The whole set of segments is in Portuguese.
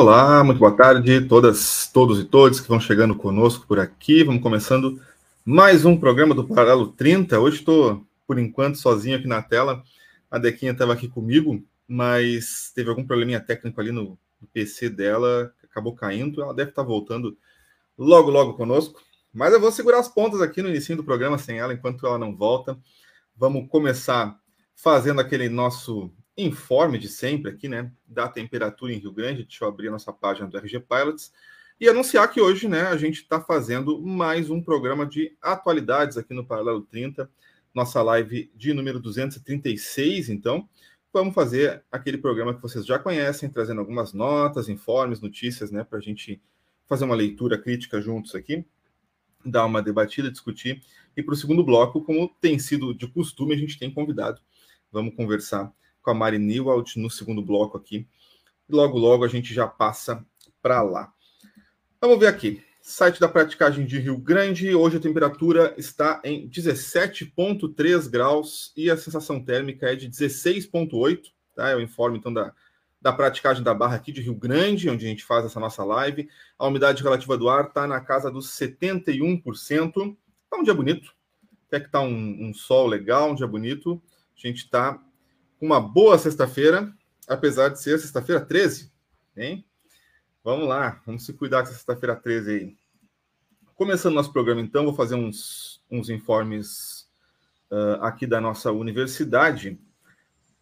Olá, muito boa tarde, todas, todos e todas que vão chegando conosco por aqui. Vamos começando mais um programa do Paralelo 30. Hoje estou, por enquanto, sozinho aqui na tela. A Dequinha estava aqui comigo, mas teve algum probleminha técnico ali no, no PC dela, acabou caindo. Ela deve estar voltando logo, logo conosco. Mas eu vou segurar as pontas aqui no início do programa sem ela, enquanto ela não volta. Vamos começar fazendo aquele nosso informe de sempre aqui, né, da temperatura em Rio Grande. Deixa eu abrir a nossa página do RG Pilots e anunciar que hoje, né, a gente está fazendo mais um programa de atualidades aqui no Paralelo 30, nossa live de número 236. Então, vamos fazer aquele programa que vocês já conhecem, trazendo algumas notas, informes, notícias, né, para a gente fazer uma leitura crítica juntos aqui, dar uma debatida, discutir. E para o segundo bloco, como tem sido de costume, a gente tem convidado. Vamos conversar com a Mari Newald no segundo bloco aqui. E logo, logo a gente já passa para lá. Vamos ver aqui. Site da praticagem de Rio Grande. Hoje a temperatura está em 17,3 graus e a sensação térmica é de 16,8. Tá? É o informe então da, da praticagem da barra aqui de Rio Grande, onde a gente faz essa nossa live. A umidade relativa do ar está na casa dos 71%. Está um dia bonito. Até que está um, um sol legal, um dia bonito. A gente está uma boa sexta-feira, apesar de ser sexta-feira 13, hein? Vamos lá, vamos se cuidar com sexta-feira 13 aí. Começando nosso programa, então, vou fazer uns, uns informes uh, aqui da nossa universidade.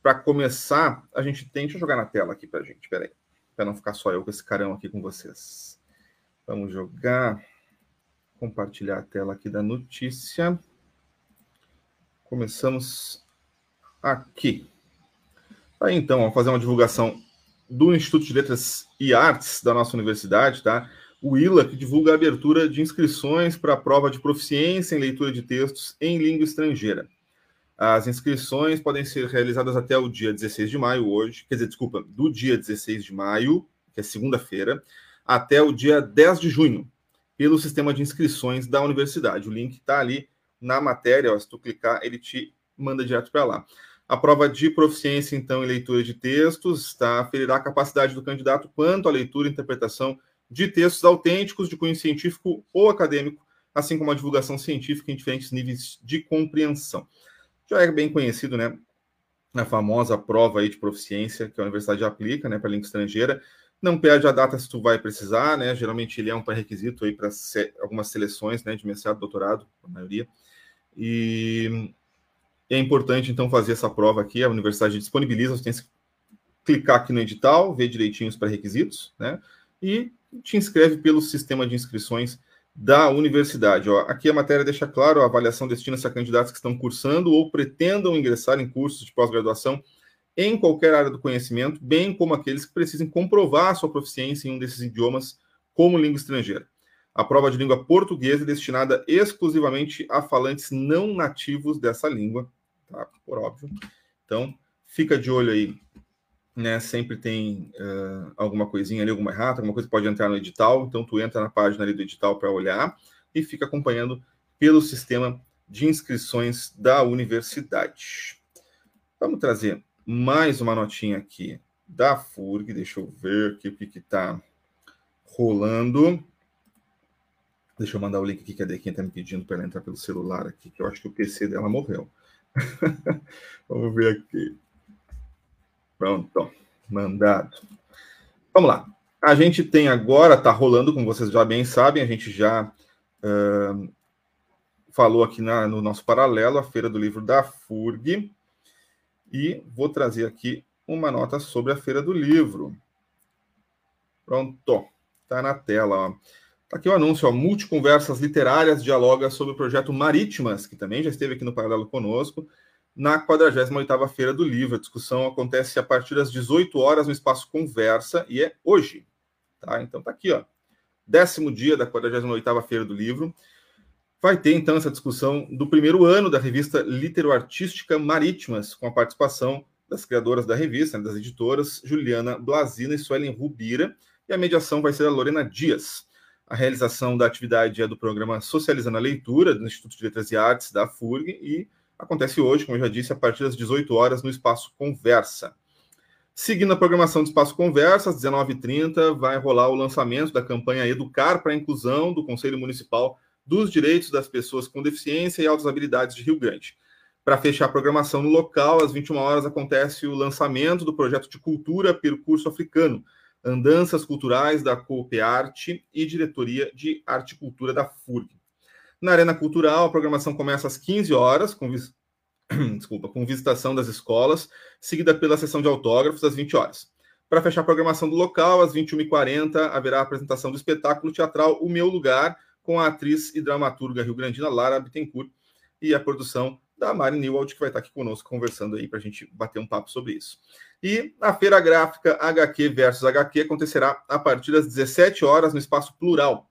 Para começar, a gente tem. Deixa eu jogar na tela aqui para a gente, peraí, para não ficar só eu com esse carão aqui com vocês. Vamos jogar, compartilhar a tela aqui da notícia. Começamos aqui. Aí então, vamos fazer uma divulgação do Instituto de Letras e Artes da nossa universidade, tá? O ILA, que divulga a abertura de inscrições para a prova de proficiência em leitura de textos em língua estrangeira. As inscrições podem ser realizadas até o dia 16 de maio, hoje, quer dizer, desculpa, do dia 16 de maio, que é segunda-feira, até o dia 10 de junho, pelo sistema de inscrições da universidade. O link está ali na matéria, ó, se tu clicar, ele te manda direto para lá. A prova de proficiência, então, em leitura de textos, tá, aferirá a capacidade do candidato quanto à leitura e interpretação de textos autênticos de cunho científico ou acadêmico, assim como a divulgação científica em diferentes níveis de compreensão. Já é bem conhecido, né, a famosa prova aí de proficiência que a universidade aplica, né, para língua estrangeira. Não perde a data se tu vai precisar, né? Geralmente ele é um pré-requisito aí para algumas seleções, né, de mestrado, doutorado, a maioria. E é importante, então, fazer essa prova aqui. A universidade disponibiliza, você tem que clicar aqui no edital, ver direitinho os pré-requisitos, né? E te inscreve pelo sistema de inscrições da universidade. Ó, aqui a matéria deixa claro, a avaliação destina-se a candidatos que estão cursando ou pretendam ingressar em cursos de pós-graduação em qualquer área do conhecimento, bem como aqueles que precisem comprovar sua proficiência em um desses idiomas como língua estrangeira. A prova de língua portuguesa é destinada exclusivamente a falantes não nativos dessa língua, tá? Por óbvio. Então, fica de olho aí, né? Sempre tem uh, alguma coisinha ali, alguma errata, alguma coisa pode entrar no edital. Então, tu entra na página ali do edital para olhar e fica acompanhando pelo sistema de inscrições da universidade. Vamos trazer mais uma notinha aqui da FURG. Deixa eu ver aqui o que está rolando. Deixa eu mandar o link aqui que a Dequinha está me pedindo para ela entrar pelo celular aqui, que eu acho que o PC dela morreu. Vamos ver aqui. Pronto, mandado. Vamos lá. A gente tem agora, está rolando, como vocês já bem sabem, a gente já uh, falou aqui na, no nosso paralelo, a Feira do Livro da FURG. E vou trazer aqui uma nota sobre a Feira do Livro. Pronto, está na tela. Ó. Tá aqui o anúncio, ó, Multiconversas Literárias dialoga sobre o projeto Marítimas, que também já esteve aqui no Paralelo conosco, na 48ª Feira do Livro. A discussão acontece a partir das 18 horas no espaço Conversa e é hoje. Tá? Então tá aqui, ó. Décimo dia da 48ª Feira do Livro. Vai ter, então, essa discussão do primeiro ano da revista Litero-Artística Marítimas, com a participação das criadoras da revista, né, das editoras, Juliana Blasina e Suelen Rubira, e a mediação vai ser da Lorena Dias. A realização da atividade é do programa Socializando a Leitura, do Instituto de Letras e Artes da FURG, e acontece hoje, como eu já disse, a partir das 18 horas no Espaço Conversa. Seguindo a programação do Espaço Conversa, às 19h30, vai rolar o lançamento da campanha Educar para a Inclusão do Conselho Municipal dos Direitos das Pessoas com Deficiência e Altas Habilidades de Rio Grande. Para fechar a programação no local, às 21 horas acontece o lançamento do projeto de cultura Percurso Africano, Andanças Culturais da Coopearte e Diretoria de Arte e Cultura da FURG. Na Arena Cultural, a programação começa às 15 horas, com, vis... Desculpa, com visitação das escolas, seguida pela sessão de autógrafos às 20 horas. Para fechar a programação do local, às 21h40, haverá a apresentação do espetáculo teatral O Meu Lugar, com a atriz e dramaturga rio-grandina Lara Bittencourt e a produção da Mari Newald, que vai estar aqui conosco conversando aí para a gente bater um papo sobre isso. E a feira gráfica HQ versus HQ acontecerá a partir das 17 horas no espaço plural.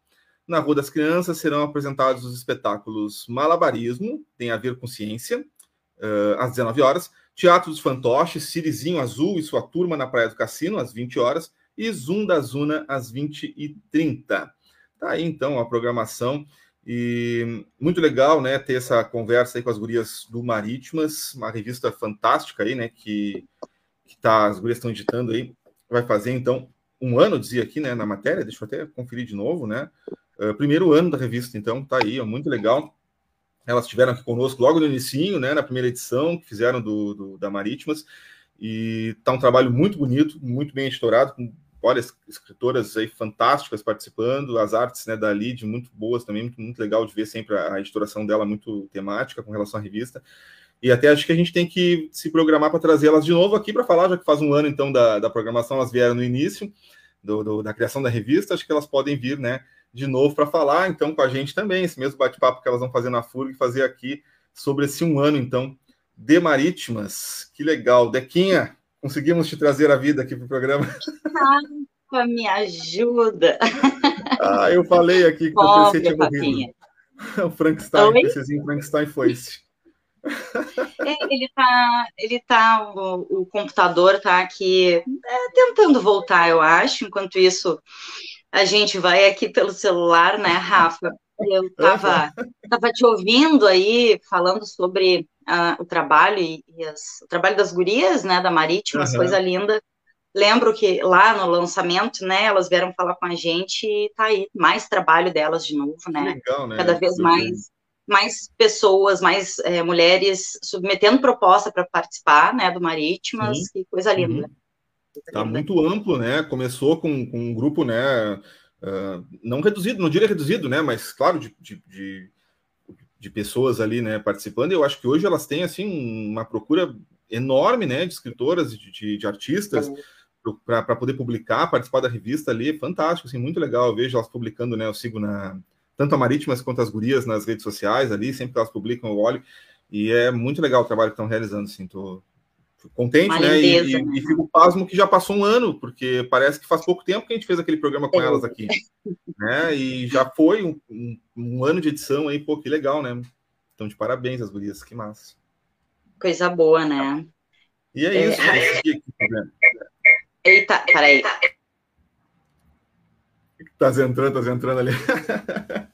Na Rua das Crianças serão apresentados os espetáculos Malabarismo, tem a ver com ciência, uh, às 19 horas, Teatro dos Fantoches, Sirizinho Azul e sua turma na Praia do Cassino, às 20 horas, e Zoom da Zuna, às 20h30. Tá aí então a programação. E muito legal, né, ter essa conversa aí com as gurias do Marítimas, uma revista fantástica aí, né, que, que tá, as gurias estão editando aí, vai fazer então um ano, dizia aqui, né, na matéria, deixa eu até conferir de novo, né, uh, primeiro ano da revista, então, tá aí, ó, muito legal. Elas estiveram aqui conosco logo no início, né, na primeira edição que fizeram do, do, da Marítimas, e tá um trabalho muito bonito, muito bem editorado, com olha, escritoras aí fantásticas participando, as artes né, da Lid muito boas também, muito, muito legal de ver sempre a, editoração dela muito temática com relação à revista. E até acho que a gente tem que se programar para trazer elas de novo aqui para falar, já que faz um ano então da, da programação, elas vieram no início do, do, da criação da revista, acho que elas podem vir né, de novo para falar então com a gente também, esse mesmo bate-papo que elas vão fazer na FURG, fazer aqui sobre esse um ano então de Marítimas. Que legal. Dequinha, conseguimos te trazer a vida aqui para o programa. Ah, me ajuda. Ah, eu falei aqui que o PC tinha morrido. O Frankenstein, Oi? o PCzinho Frankenstein foi-se. É, ele tá, ele tá, o, o computador tá aqui é, tentando voltar, eu acho. Enquanto isso, a gente vai aqui pelo celular, né, Rafa? Eu tava, tava te ouvindo aí falando sobre uh, o trabalho e, e as, o trabalho das gurias, né, da Marítima, uhum. coisa linda. Lembro que lá no lançamento, né, elas vieram falar com a gente e tá aí mais trabalho delas de novo, né? Legal, né? Cada vez mais mais pessoas, mais é, mulheres submetendo proposta para participar, né, do Marítimas, Sim. que coisa linda. Está uhum. muito amplo, né? Começou com, com um grupo, né? Uh, não reduzido, não diria reduzido, né? Mas claro, de, de, de de pessoas ali, né, participando. Eu acho que hoje elas têm assim uma procura enorme, né, de escritoras, de, de, de artistas para poder publicar, participar da revista ali, é fantástico, assim, muito legal. Eu vejo elas publicando, né, eu sigo na tanto a Marítimas quanto as gurias nas redes sociais ali, sempre que elas publicam eu olho e é muito legal o trabalho que estão realizando, assim, tô contente, Uma né? Lindeza, e, né? e, fico pasmo que já passou um ano, porque parece que faz pouco tempo que a gente fez aquele programa com é. elas aqui, né? E já foi um, um, um, ano de edição aí, pô, que legal, né? Então, de parabéns às gurias, que massa. Coisa boa, né? E é, é... isso. Né? Eita, peraí. Tá entrando, tá entrando ali.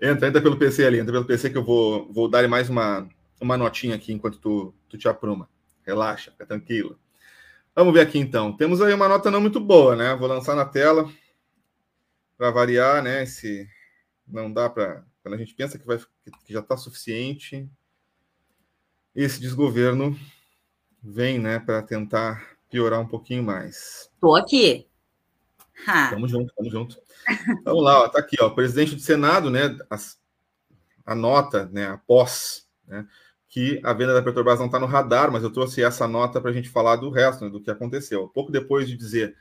entra, entra pelo PC ali, entra pelo PC que eu vou, vou dar mais uma, uma notinha aqui enquanto tu, tu te apruma. Relaxa, fica tranquilo. Vamos ver aqui então. Temos aí uma nota não muito boa, né? Vou lançar na tela para variar, né? Se não dá para. Quando a gente pensa que, vai, que já está suficiente, esse desgoverno vem, né, para tentar piorar um pouquinho mais. Tô aqui. Ha. Tamo junto, tamo junto. Vamos lá, ó, tá aqui, ó, o presidente do Senado, né, a, a nota, né, após, né, que a venda da Petrobras não está no radar, mas eu trouxe essa nota para a gente falar do resto, né, do que aconteceu. Pouco depois de dizer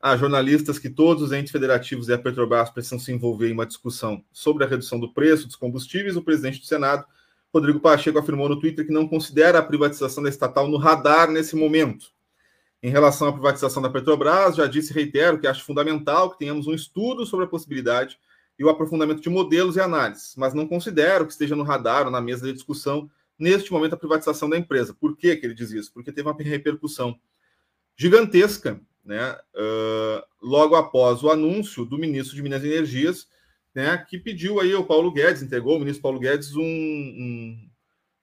a jornalistas que todos os entes federativos e a Petrobras precisam se envolver em uma discussão sobre a redução do preço dos combustíveis, o presidente do Senado, Rodrigo Pacheco, afirmou no Twitter que não considera a privatização da estatal no radar nesse momento. Em relação à privatização da Petrobras, já disse e reitero que acho fundamental que tenhamos um estudo sobre a possibilidade e o aprofundamento de modelos e análises, mas não considero que esteja no radar ou na mesa de discussão neste momento a privatização da empresa. Por que, que ele diz isso? Porque teve uma repercussão gigantesca né, uh, logo após o anúncio do ministro de Minas e Energias, né, que pediu aí ao Paulo Guedes, entregou o ministro Paulo Guedes um, um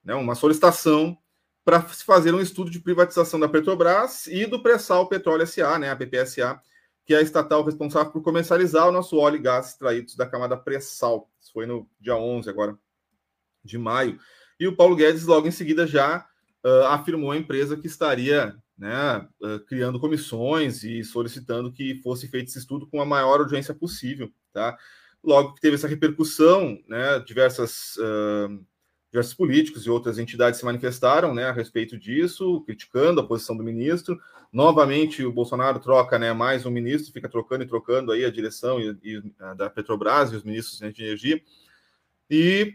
né, uma solicitação para se fazer um estudo de privatização da Petrobras e do pré-sal Petróleo SA, né, a PPSA, que é a estatal responsável por comercializar o nosso óleo e gás extraídos da camada pré-sal. Isso foi no dia 11 agora de maio. E o Paulo Guedes logo em seguida já uh, afirmou à empresa que estaria né, criando comissões e solicitando que fosse feito esse estudo com a maior urgência possível, tá? Logo que teve essa repercussão, né, diversas, uh, diversos políticos e outras entidades se manifestaram, né, a respeito disso, criticando a posição do ministro. Novamente, o Bolsonaro troca, né, mais um ministro, fica trocando e trocando aí a direção e, e, da Petrobras e os ministros de energia e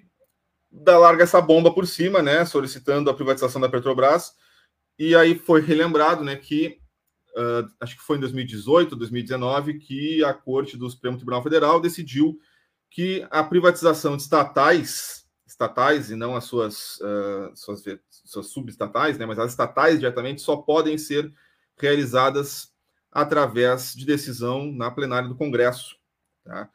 dá larga essa bomba por cima, né, solicitando a privatização da Petrobras e aí foi relembrado né, que, uh, acho que foi em 2018, 2019, que a Corte do Supremo Tribunal Federal decidiu que a privatização de estatais, estatais e não as suas, uh, suas, suas subestatais, né, mas as estatais diretamente só podem ser realizadas através de decisão na plenária do Congresso. Tá?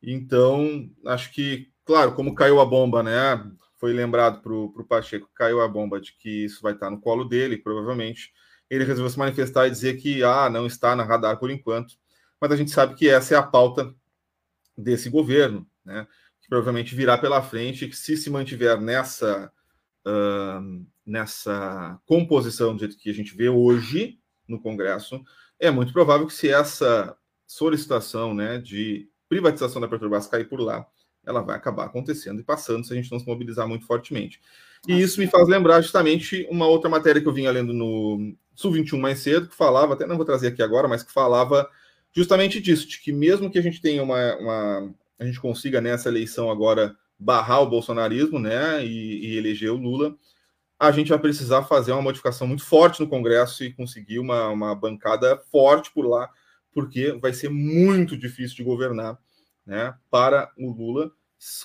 Então, acho que, claro, como caiu a bomba, né? foi lembrado para o Pacheco, caiu a bomba de que isso vai estar no colo dele, provavelmente. Ele resolveu se manifestar e dizer que ah, não está na radar por enquanto, mas a gente sabe que essa é a pauta desse governo, né? Que provavelmente virá pela frente, que se se mantiver nessa, uh, nessa composição do jeito que a gente vê hoje no Congresso, é muito provável que se essa solicitação né, de privatização da Petrobras cair por lá, ela vai acabar acontecendo e passando se a gente não se mobilizar muito fortemente. E isso me faz lembrar justamente uma outra matéria que eu vinha lendo no Sul 21 mais cedo, que falava, até não vou trazer aqui agora, mas que falava justamente disso, de que mesmo que a gente tenha uma. uma a gente consiga nessa eleição agora barrar o bolsonarismo né, e, e eleger o Lula, a gente vai precisar fazer uma modificação muito forte no Congresso e conseguir uma, uma bancada forte por lá, porque vai ser muito difícil de governar né, para o Lula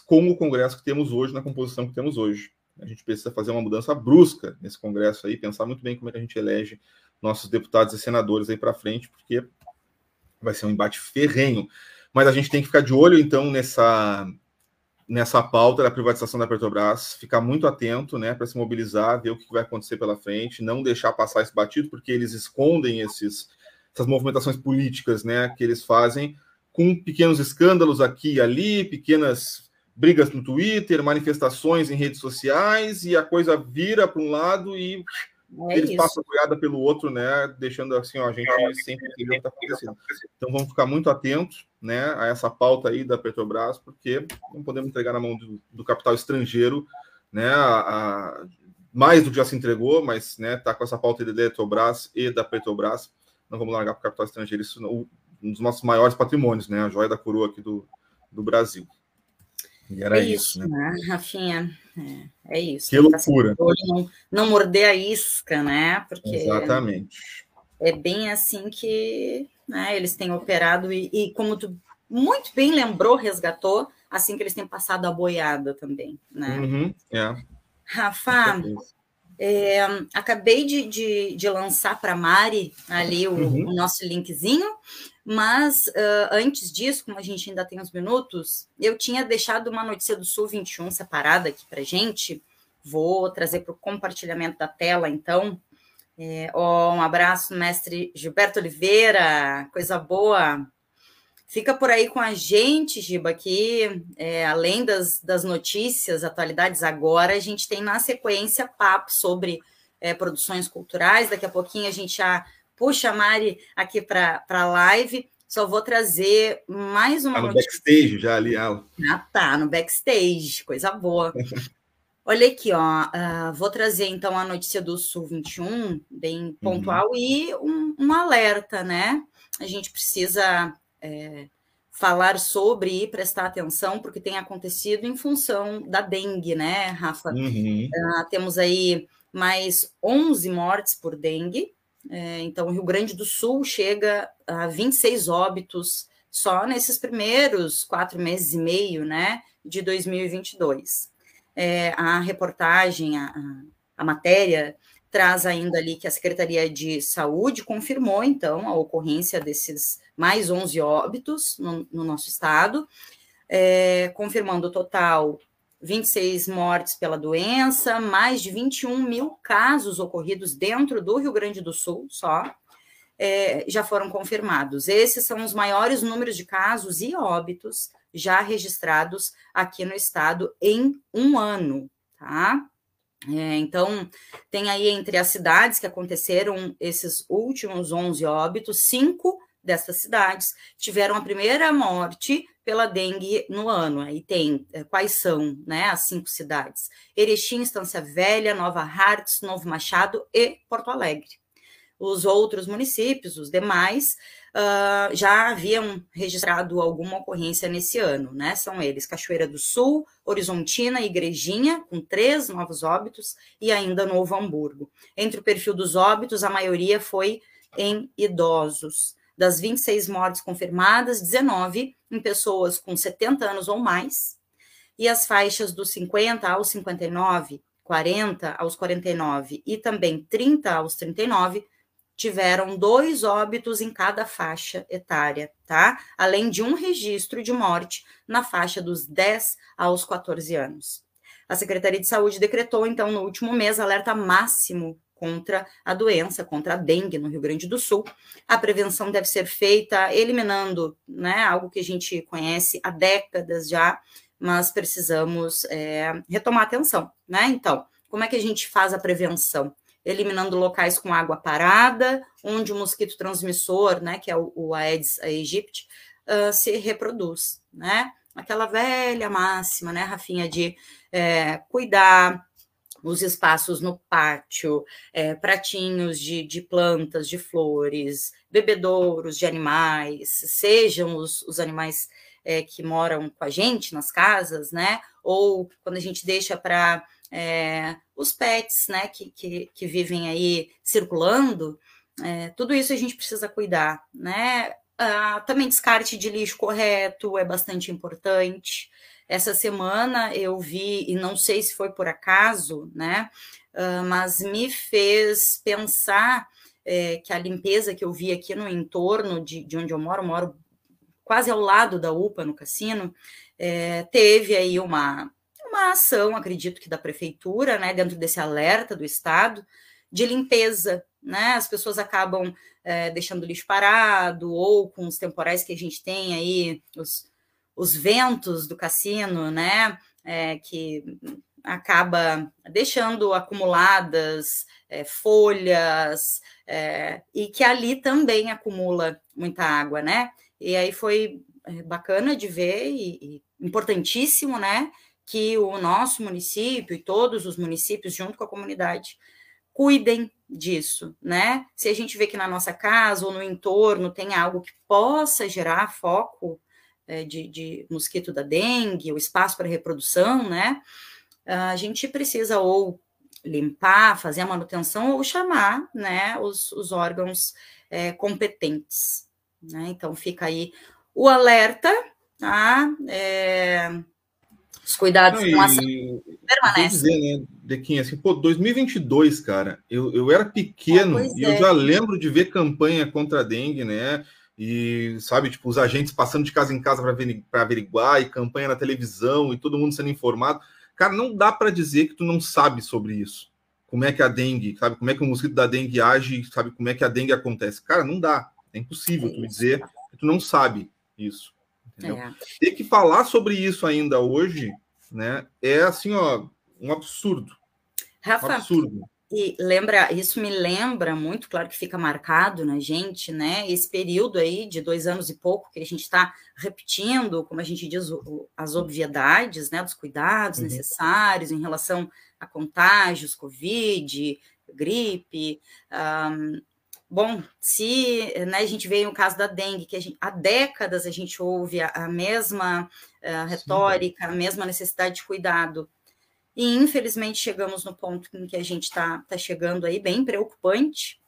com o Congresso que temos hoje, na composição que temos hoje. A gente precisa fazer uma mudança brusca nesse Congresso aí, pensar muito bem como é que a gente elege nossos deputados e senadores aí para frente, porque vai ser um embate ferrenho. Mas a gente tem que ficar de olho, então, nessa, nessa pauta da privatização da Petrobras, ficar muito atento, né, para se mobilizar, ver o que vai acontecer pela frente, não deixar passar esse batido, porque eles escondem esses, essas movimentações políticas, né, que eles fazem com pequenos escândalos aqui e ali, pequenas brigas no Twitter, manifestações em redes sociais, e a coisa vira para um lado e é eles isso. passam a boiada pelo outro, né? Deixando assim, ó, a gente sempre entender o que está acontecendo. Então vamos ficar muito atentos né, a essa pauta aí da Petrobras, porque não podemos entregar na mão do, do capital estrangeiro, né? A, a, mais do que já se entregou, mas né, tá com essa pauta da Petrobras e da Petrobras. Não vamos largar para o capital estrangeiro. Isso não, um dos nossos maiores patrimônios, né? A joia da coroa aqui do, do Brasil. E era é isso, isso, né? Rafinha? É, é isso. Que loucura. Não, não morder a isca, né? Porque Exatamente. É bem assim que né, eles têm operado e, e, como tu muito bem lembrou, resgatou, assim que eles têm passado a boiada também, né? Uhum, é. Rafa, é, acabei de, de, de lançar para Mari ali o, uhum. o, nosso linkzinho, mas uh, antes disso, como a gente ainda tem uns minutos, eu tinha deixado uma notícia do Sul 21 separada aqui para gente. Vou trazer para o compartilhamento da tela, então. É, oh, um abraço, mestre Gilberto Oliveira, coisa boa. Fica por aí com a gente, Giba, que é, além das, das notícias, atualidades agora, a gente tem na sequência papo sobre é, produções culturais. Daqui a pouquinho a gente já puxa a Mari aqui para a live. Só vou trazer mais uma. Tá no notícia. backstage já ali. Ah, tá, no backstage, coisa boa. Olha aqui, ó, uh, vou trazer então a notícia do Sul 21, bem pontual, uhum. e um, um, alerta, né? A gente precisa é, falar sobre e prestar atenção, porque tem acontecido em função da dengue, né, Rafa? Uhum. Uh, temos aí mais 11 mortes por dengue, é, então o Rio Grande do Sul chega a 26 óbitos só nesses primeiros quatro meses e meio, né, de 2022 é, a reportagem, a, a matéria, traz ainda ali que a Secretaria de Saúde confirmou, então, a ocorrência desses mais 11 óbitos no, no nosso estado, é, confirmando o total 26 mortes pela doença, mais de 21 mil casos ocorridos dentro do Rio Grande do Sul só, é, já foram confirmados. Esses são os maiores números de casos e óbitos já registrados aqui no estado em um ano, tá? É, então, tem aí entre as cidades que aconteceram esses últimos 11 óbitos, cinco dessas cidades tiveram a primeira morte pela dengue no ano. Aí tem é, quais são né, as cinco cidades: Erechim, Estância Velha, Nova Hartz, Novo Machado e Porto Alegre. Os outros municípios, os demais, uh, já haviam registrado alguma ocorrência nesse ano, né? São eles Cachoeira do Sul, Horizontina Igrejinha, com três novos óbitos, e ainda Novo Hamburgo. Entre o perfil dos óbitos, a maioria foi em idosos. Das 26 mortes confirmadas, 19 em pessoas com 70 anos ou mais, e as faixas dos 50 aos 59, 40 aos 49 e também 30 aos 39 tiveram dois óbitos em cada faixa etária, tá? Além de um registro de morte na faixa dos 10 aos 14 anos. A Secretaria de Saúde decretou, então, no último mês, alerta máximo contra a doença, contra a dengue no Rio Grande do Sul. A prevenção deve ser feita eliminando, né, algo que a gente conhece há décadas já, mas precisamos é, retomar atenção, né? Então, como é que a gente faz a prevenção? eliminando locais com água parada, onde o mosquito transmissor, né, que é o, o Aedes aegypti, uh, se reproduz, né? Aquela velha máxima, né, Rafinha, de é, cuidar os espaços no pátio, é, pratinhos de, de, plantas, de flores, bebedouros de animais, sejam os, os animais é, que moram com a gente nas casas, né? Ou quando a gente deixa para é, os pets, né, que, que, que, vivem aí circulando, é, tudo isso a gente precisa cuidar, né? Ah, também descarte de lixo correto é bastante importante. Essa semana eu vi, e não sei se foi por acaso, né? Ah, mas me fez pensar é, que a limpeza que eu vi aqui no entorno de, de onde eu moro, moro quase ao lado da UPA, no cassino, é, teve aí uma, uma ação, acredito que da prefeitura, né, dentro desse alerta do Estado, de limpeza, né? As pessoas acabam é, deixando lixo parado, ou com os temporais que a gente tem aí, os, os ventos do cassino, né? É, que acaba deixando acumuladas é, folhas, é, e que ali também acumula muita água, né? E aí foi é, bacana de ver e, e importantíssimo, né? que o nosso município e todos os municípios, junto com a comunidade, cuidem disso, né? Se a gente vê que na nossa casa ou no entorno tem algo que possa gerar foco é, de, de, mosquito da dengue, o espaço para reprodução, né? A gente precisa ou limpar, fazer a manutenção ou chamar, né, os, os órgãos é, competentes, né? Então fica aí o alerta, tá? É, os cuidados Não, com a saúde permanecem. né, Dequinha, assim, pô, 2022, cara, eu, eu era pequeno é, e é. eu já lembro de ver campanha contra a dengue, né? E, sabe, tipo, os agentes passando de casa em casa para averiguar, e campanha na televisão, e todo mundo sendo informado. Cara, não dá para dizer que tu não sabe sobre isso. Como é que a dengue, sabe? Como é que o mosquito da dengue age, sabe? Como é que a dengue acontece. Cara, não dá. É impossível é tu dizer que tu não sabe isso. É. Ter que falar sobre isso ainda hoje, né, é assim, ó, um absurdo. Rafa, um absurdo. E lembra, isso me lembra muito, claro que fica marcado na gente, né? Esse período aí de dois anos e pouco que a gente está repetindo, como a gente diz, as obviedades, né? Dos cuidados uhum. necessários em relação a contágios, Covid, gripe. Um, bom, se né, a gente vê o caso da dengue, que gente, há décadas a gente ouve a, a mesma uh, retórica, Sim. a mesma necessidade de cuidado e infelizmente chegamos no ponto em que a gente está tá chegando aí, bem preocupante.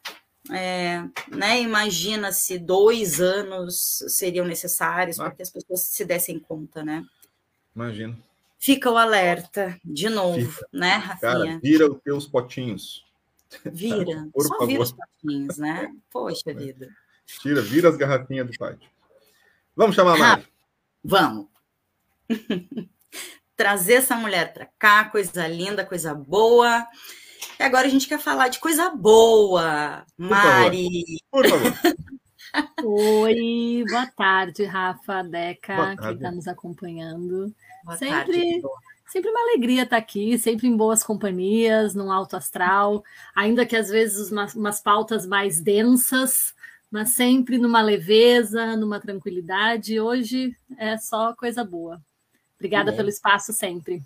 É, né, Imagina se dois anos seriam necessários ah. para que as pessoas se dessem conta, né? Imagina. Fica o alerta, de novo, Fica. né, Rafinha? Cara, vira os teus potinhos. Vira, Por só favor. vira os potinhos, né? Poxa vida. Tira, vira as garrafinhas do pátio. Vamos chamar a Mari? Vamos. trazer essa mulher para cá, coisa linda, coisa boa. E agora a gente quer falar de coisa boa, Mari. Por favor. Por favor. Oi, boa tarde, Rafa, Deca, que está nos acompanhando. Boa sempre, tarde, sempre uma alegria estar aqui, sempre em boas companhias, num alto astral, ainda que às vezes umas, umas pautas mais densas, mas sempre numa leveza, numa tranquilidade. Hoje é só coisa boa. Obrigada pelo espaço sempre.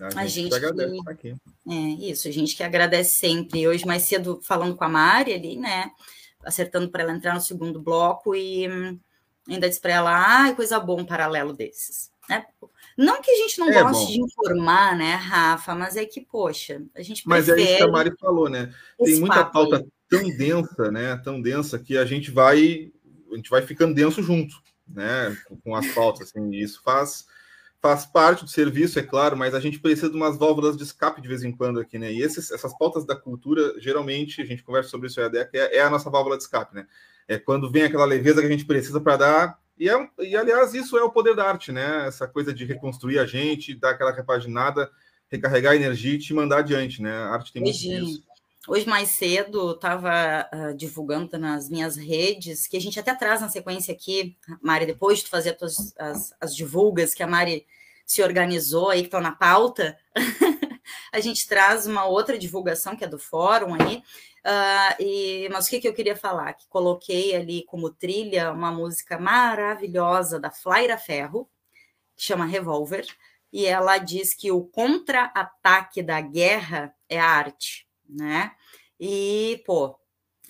A, a gente, agradece que... aqui. É, isso, a gente que agradece sempre. Hoje, mais cedo, falando com a Mari ali, né? Acertando para ela entrar no segundo bloco e hum, ainda disse para ela, ah, coisa boa um paralelo desses. Né? Não que a gente não é goste bom. de informar, né, Rafa, mas é que, poxa, a gente Mas é isso que a Mari falou, né? Tem muita pauta aí. tão densa, né? Tão densa que a gente vai a gente vai ficando denso junto, né? Com as pautas, assim, e isso faz faz parte do serviço, é claro, mas a gente precisa de umas válvulas de escape de vez em quando aqui, né? E esses, essas pautas da cultura, geralmente, a gente conversa sobre isso, é, é a nossa válvula de escape, né? É quando vem aquela leveza que a gente precisa para dar. E, é, e, aliás, isso é o poder da arte, né? Essa coisa de reconstruir a gente, dar aquela repaginada, recarregar a energia e te mandar adiante, né? A arte tem muito disso. Hoje, mais cedo, estava uh, ah, divulgando nas minhas redes, que a gente até traz na sequência aqui, Mari, depois de fazer as, as, as divulgas que a Mari se organizou aí, que estão na pauta, a gente traz uma outra divulgação, que é do fórum aí, uh, e, mas o que, que eu queria falar? Que coloquei ali como trilha uma música maravilhosa da Flaira Ferro, que chama Revolver, e ela diz que o contra-ataque da guerra é a arte né? E, pô,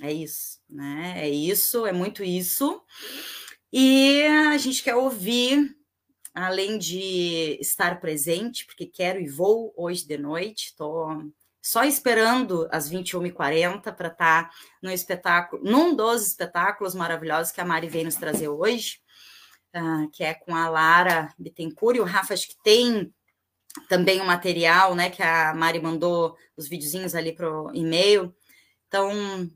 é isso, né? É isso, é muito isso. E a gente quer ouvir, além de estar presente, porque quero e vou hoje de noite, estou só esperando as 21h40 para estar no espetáculo, num dos espetáculos maravilhosos que a Mari vem nos trazer hoje, uh, que é com a Lara Bittencourt e o Rafa, acho que tem também o material, né, que a Mari mandou os videozinhos ali para o e-mail. Então,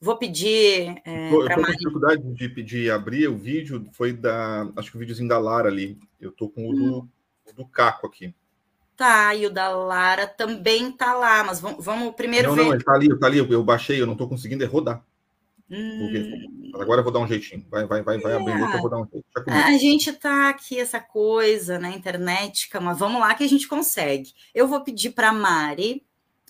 vou pedir é, para Mari... dificuldade de, de abrir o vídeo, foi da, acho que o videozinho da Lara ali. Eu tô com o, hum. do, o do Caco aqui. Tá, e o da Lara também tá lá, mas vamos, vamos primeiro não, ver... Não, ele tá ali, tá ali, eu baixei, eu não tô conseguindo é rodar. Hum. Agora eu vou dar um jeitinho. Vai, vai, vai, vai é. abrindo que eu vou dar um jeito. A gente tá aqui, essa coisa na internet, mas vamos lá que a gente consegue. Eu vou pedir para Mari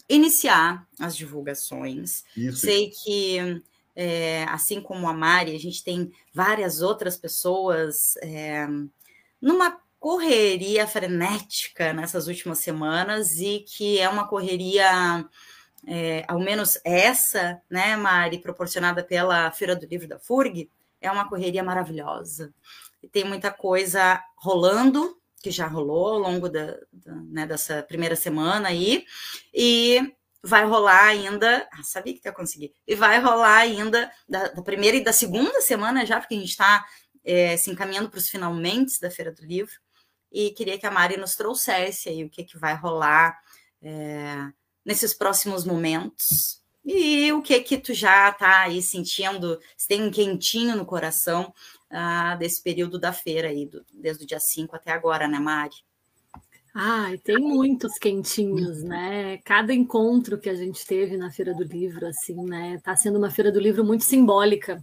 iniciar as divulgações. Isso. Sei que, é, assim como a Mari, a gente tem várias outras pessoas é, numa correria frenética nessas últimas semanas e que é uma correria é, ao menos essa, né, Mari, proporcionada pela Feira do Livro da FURG, é uma correria maravilhosa. E tem muita coisa rolando, que já rolou ao longo da, da né, dessa primeira semana aí, e vai rolar ainda, ah, sabia que ia conseguir, e vai rolar ainda da, da, primeira e da segunda semana já, porque a gente está é, se encaminhando para os finalmente da Feira do Livro, e queria que a Mari nos trouxesse aí o que, que vai rolar, é, nesses próximos momentos? E o que que tu já está aí sentindo? Se tem um quentinho no coração ah, desse período da feira aí, do, desde o dia 5 até agora, né, Mari? Ai, tem muitos quentinhos, né? Cada encontro que a gente teve na Feira do Livro, assim, né? Tá sendo uma Feira do Livro muito simbólica,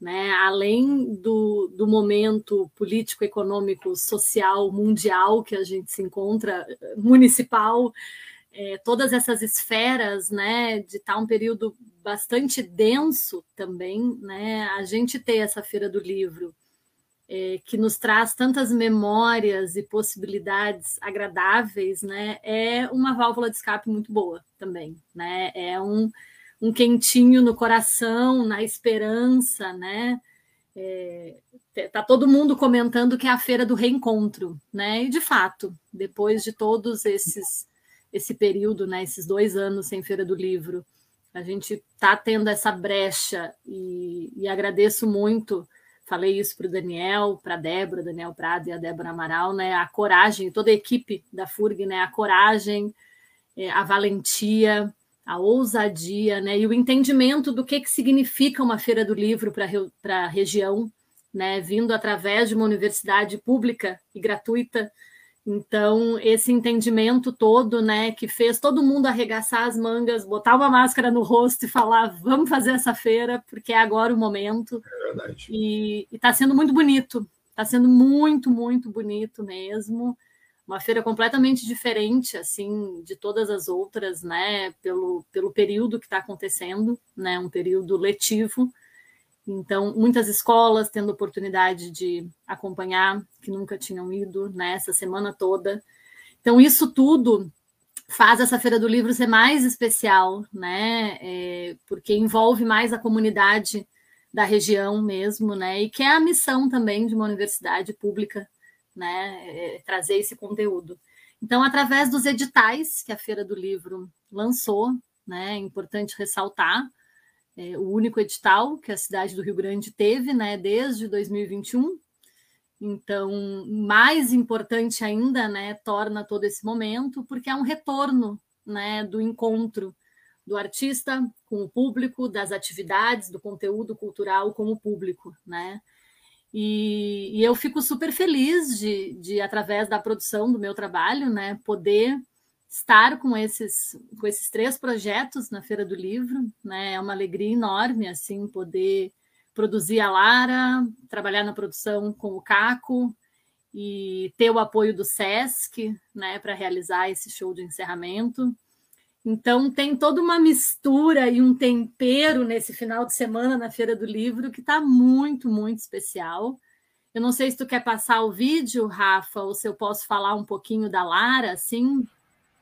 né? Além do, do momento político, econômico, social, mundial que a gente se encontra, municipal, é, todas essas esferas, né, de estar tá um período bastante denso também, né, a gente ter essa feira do livro é, que nos traz tantas memórias e possibilidades agradáveis, né, é uma válvula de escape muito boa também, né, é um, um quentinho no coração, na esperança, né, é, tá todo mundo comentando que é a feira do reencontro, né, e de fato, depois de todos esses esse período, né, esses dois anos sem feira do livro, a gente está tendo essa brecha e, e agradeço muito falei isso para o Daniel, para a Débora, Daniel Prado e a Débora Amaral, né? A coragem, toda a equipe da FURG, né? A coragem, é, a valentia, a ousadia, né? E o entendimento do que, que significa uma feira do livro para a região, né? Vindo através de uma universidade pública e gratuita, então, esse entendimento todo, né, que fez todo mundo arregaçar as mangas, botar uma máscara no rosto e falar: vamos fazer essa feira, porque é agora o momento. É verdade. E está sendo muito bonito, está sendo muito, muito bonito mesmo. Uma feira completamente diferente, assim, de todas as outras, né, pelo, pelo período que está acontecendo, né, um período letivo. Então, muitas escolas tendo oportunidade de acompanhar, que nunca tinham ido né, semana toda. Então, isso tudo faz essa Feira do Livro ser mais especial, né? É, porque envolve mais a comunidade da região mesmo, né? E que é a missão também de uma universidade pública, né? É, trazer esse conteúdo. Então, através dos editais que a Feira do Livro lançou, né? É importante ressaltar, é, o único edital que a cidade do Rio Grande teve, né, desde 2021. Então, mais importante ainda, né, torna todo esse momento, porque é um retorno, né, do encontro do artista com o público, das atividades, do conteúdo cultural com o público, né? E, e eu fico super feliz de, de, através da produção do meu trabalho, né, poder estar com esses, com esses três projetos na Feira do Livro, né? É uma alegria enorme, assim, poder produzir a Lara, trabalhar na produção com o Caco e ter o apoio do SESC, né, para realizar esse show de encerramento. Então tem toda uma mistura e um tempero nesse final de semana na Feira do Livro que está muito, muito especial. Eu não sei se tu quer passar o vídeo, Rafa, ou se eu posso falar um pouquinho da Lara, assim.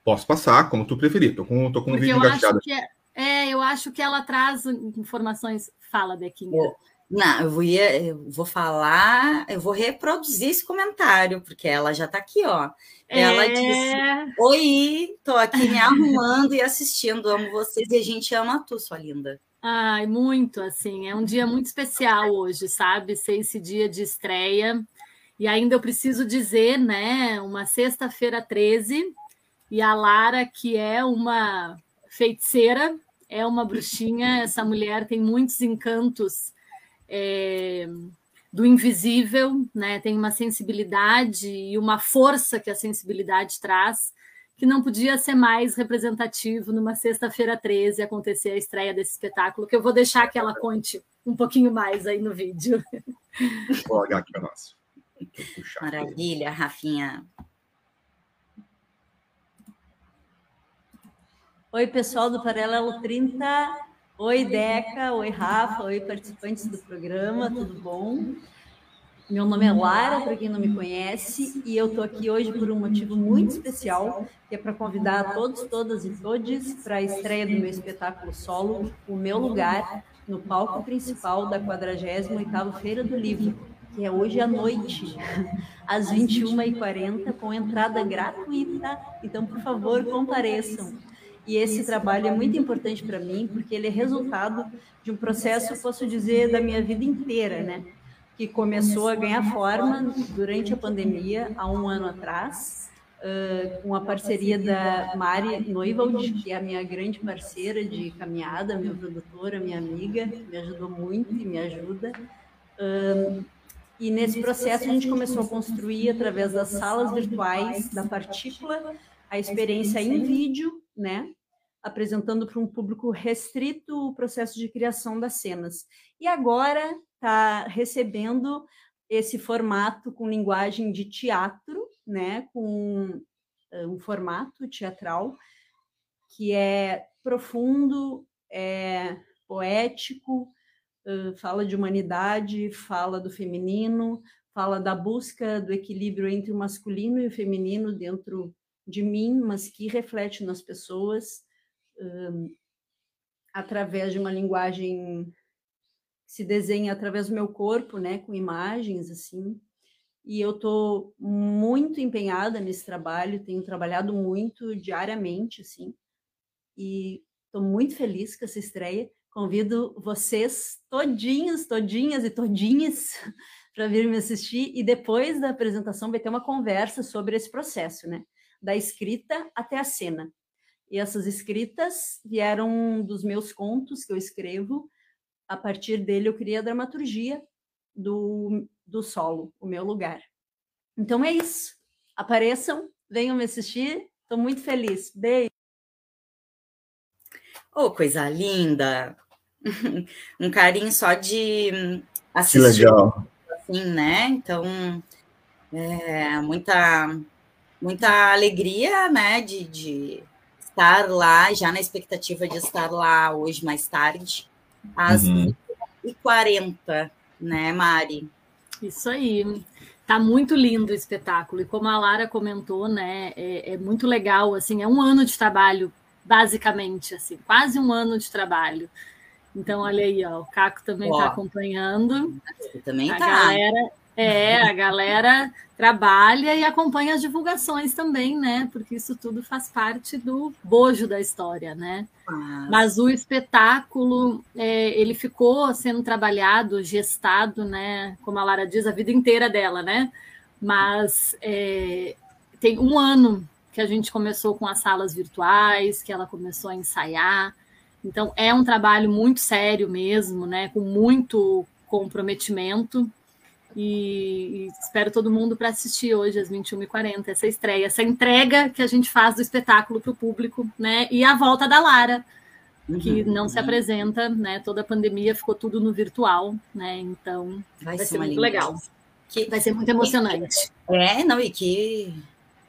Posso passar, como tu preferir. Tô com, tô com um vídeo engatilhado. É, é, eu acho que ela traz informações. Fala, Bequinha. Não, eu vou, eu vou falar, eu vou reproduzir esse comentário, porque ela já está aqui, ó. Ela é... disse: Oi, tô aqui me arrumando e assistindo, amo vocês e a gente ama tu, sua linda. Ai, muito, assim, é um dia muito especial hoje, sabe? Ser esse dia de estreia. E ainda eu preciso dizer, né, uma sexta-feira 13, e a Lara, que é uma feiticeira, é uma bruxinha. Essa mulher tem muitos encantos é, do invisível, né? Tem uma sensibilidade e uma força que a sensibilidade traz, que não podia ser mais representativo numa sexta-feira 13 acontecer a estreia desse espetáculo, que eu vou deixar que ela conte um pouquinho mais aí no vídeo. Vou olhar aqui para nós. Maravilha, Rafinha. Oi, pessoal do Paralelo 30. Oi, Deca. Oi, Rafa. Oi, participantes do programa. Tudo bom? Meu nome é Lara, para quem não me conhece, e eu estou aqui hoje por um motivo muito especial, que é para convidar todos, todas e todes para a estreia do meu espetáculo solo, O Meu Lugar, no palco principal da 48ª Feira do Livro, que é hoje à noite, às 21h40, com entrada gratuita. Então, por favor, compareçam. E esse trabalho é muito importante para mim, porque ele é resultado de um processo, posso dizer, da minha vida inteira, né? Que começou a ganhar forma durante a pandemia, há um ano atrás, com a parceria da Mari Noivald, que é a minha grande parceira de caminhada, minha produtora, minha amiga, me ajudou muito e me ajuda. E nesse processo a gente começou a construir, através das salas virtuais da partícula, a experiência em vídeo, né? Apresentando para um público restrito o processo de criação das cenas. E agora está recebendo esse formato com linguagem de teatro, né, com uh, um formato teatral, que é profundo, é poético, fala de humanidade, fala do feminino, fala da busca do equilíbrio entre o masculino e o feminino dentro de mim, mas que reflete nas pessoas um, através de uma linguagem que se desenha através do meu corpo, né, com imagens assim. E eu estou muito empenhada nesse trabalho, tenho trabalhado muito diariamente, assim, e estou muito feliz com essa estreia. Convido vocês, todinhos, todinhas e todinhas, para vir me assistir. E depois da apresentação vai ter uma conversa sobre esse processo, né? Da escrita até a cena. E essas escritas vieram dos meus contos que eu escrevo. A partir dele, eu criei a dramaturgia do, do solo, o meu lugar. Então é isso. Apareçam, venham me assistir. Estou muito feliz. Beijo. Oh, coisa linda! um carinho só de assistir. Que legal. Assim, né? Então, é, muita, muita alegria, né? De, de estar lá, já na expectativa de estar lá hoje mais tarde, às uhum. 40 né, Mari? Isso aí. Tá muito lindo o espetáculo. E como a Lara comentou, né, é, é muito legal, assim, é um ano de trabalho basicamente, assim, quase um ano de trabalho. Então, olha aí, ó, o Caco também está acompanhando. Também está. Galera, é, a galera trabalha e acompanha as divulgações também, né? Porque isso tudo faz parte do bojo da história, né? Mas, Mas o espetáculo, é, ele ficou sendo trabalhado, gestado, né? Como a Lara diz, a vida inteira dela, né? Mas é, tem um ano que a gente começou com as salas virtuais, que ela começou a ensaiar. Então, é um trabalho muito sério mesmo, né? Com muito comprometimento. E, e espero todo mundo para assistir hoje às 21h40, essa estreia, essa entrega que a gente faz do espetáculo para o público, né? E a volta da Lara, que uhum. não se apresenta, né? Toda a pandemia ficou tudo no virtual, né? Então vai, vai ser, ser muito legal. Que, vai ser muito emocionante. É, não, e que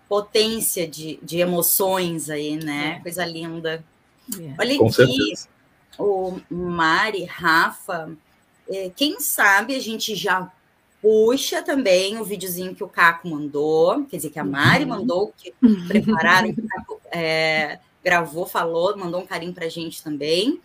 potência de, de emoções aí, né? É. Coisa linda. É. Olha Com aqui, certeza. o Mari, Rafa, é, quem sabe a gente já puxa também o videozinho que o Caco mandou, quer dizer, que a Mari uhum. mandou, que prepararam, que o Caco é, gravou, falou, mandou um carinho para a gente também.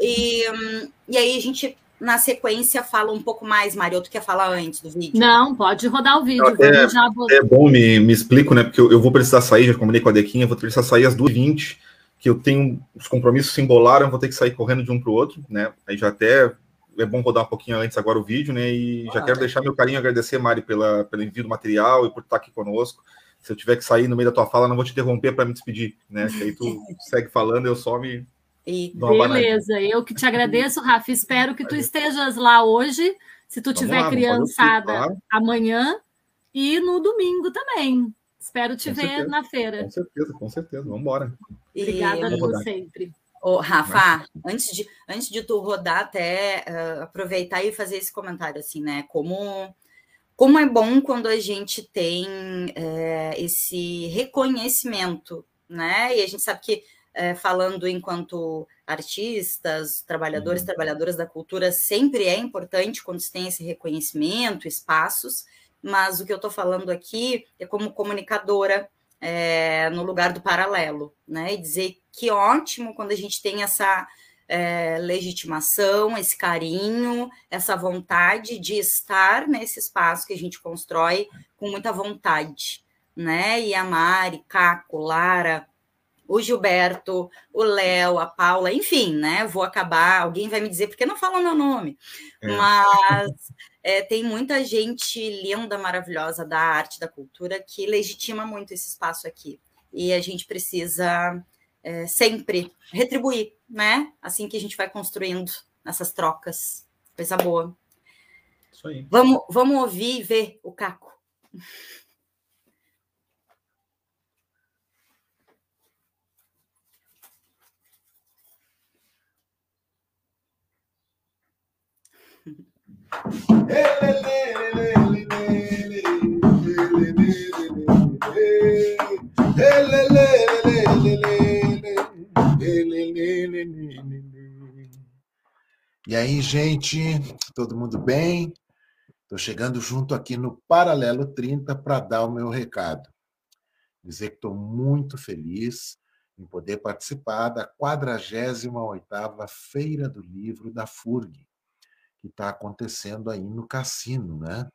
E, hum, e aí a gente na sequência fala um pouco mais, Mario. Tu quer falar antes do vídeo? Não, pode rodar o vídeo. É, já... é bom, me, me explico, né? Porque eu, eu, vou precisar sair, já combinei com a Dequinha, vou precisar sair às 2h20, que eu tenho os compromissos se embolaram, vou ter que sair correndo de um para o outro, né? Aí já até é bom rodar um pouquinho antes agora o vídeo, né? E ah, já quero é. deixar meu carinho, agradecer, Mari, pela, pelo envio do material e por estar aqui conosco. Se eu tiver que sair no meio da tua fala, não vou te interromper para me despedir, né? Que aí tu segue falando, eu só me e... Beleza, eu que te agradeço, Rafa. Espero que tu estejas lá hoje, se tu Vamos tiver lá, criançada claro. amanhã e no domingo também. Espero te com ver certeza. na feira. Com certeza, com certeza. Vamos embora. Obrigada e... por sempre. Ô, Rafa, antes de, antes de tu rodar, até uh, aproveitar e fazer esse comentário, assim, né? Como, como é bom quando a gente tem uh, esse reconhecimento, né? E a gente sabe que é, falando enquanto artistas, trabalhadores, uhum. trabalhadoras da cultura, sempre é importante quando se tem esse reconhecimento, espaços, mas o que eu estou falando aqui é como comunicadora é, no lugar do paralelo, né? E dizer que ótimo quando a gente tem essa é, legitimação, esse carinho, essa vontade de estar nesse espaço que a gente constrói com muita vontade, né? E a Mari, Caco, Lara, o Gilberto, o Léo, a Paula, enfim, né? Vou acabar, alguém vai me dizer porque não fala o meu nome, é. mas é, tem muita gente linda, maravilhosa da arte, da cultura que legitima muito esse espaço aqui e a gente precisa é, sempre retribuir, né? Assim que a gente vai construindo essas trocas. Coisa boa. Isso aí. Vamos, vamos ouvir e ver o Caco. Hey, hey, hey, E aí, gente, todo mundo bem? Estou chegando junto aqui no Paralelo 30 para dar o meu recado. Dizer que estou muito feliz em poder participar da 48ª Feira do Livro da FURG, que está acontecendo aí no Cassino, né?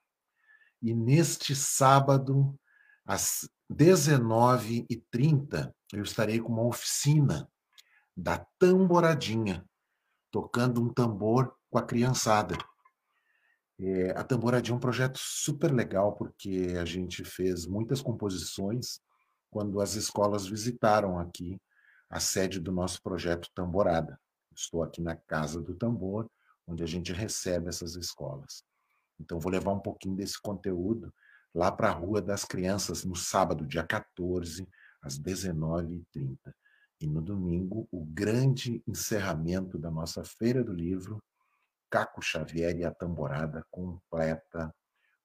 E neste sábado, às 19h30, eu estarei com uma oficina da tamboradinha, tocando um tambor com a criançada. É, a Tamboradinha é um projeto super legal, porque a gente fez muitas composições quando as escolas visitaram aqui a sede do nosso projeto Tamborada. Estou aqui na Casa do Tambor, onde a gente recebe essas escolas. Então, vou levar um pouquinho desse conteúdo lá para a Rua das Crianças, no sábado, dia 14, às 19h30. E no domingo, o grande encerramento da nossa Feira do Livro, Caco Xavier e a tamborada completa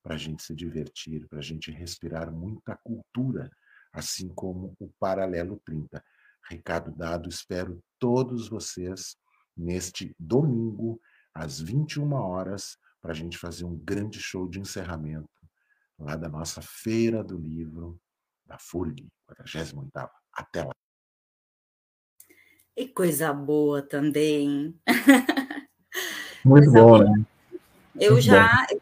para a gente se divertir, para a gente respirar muita cultura, assim como o Paralelo 30. Recado dado, espero todos vocês neste domingo, às 21 horas, para a gente fazer um grande show de encerramento lá da nossa Feira do Livro da FURG, 48 Até lá. E coisa boa também. Muito bom, né? Eu Muito já, bom.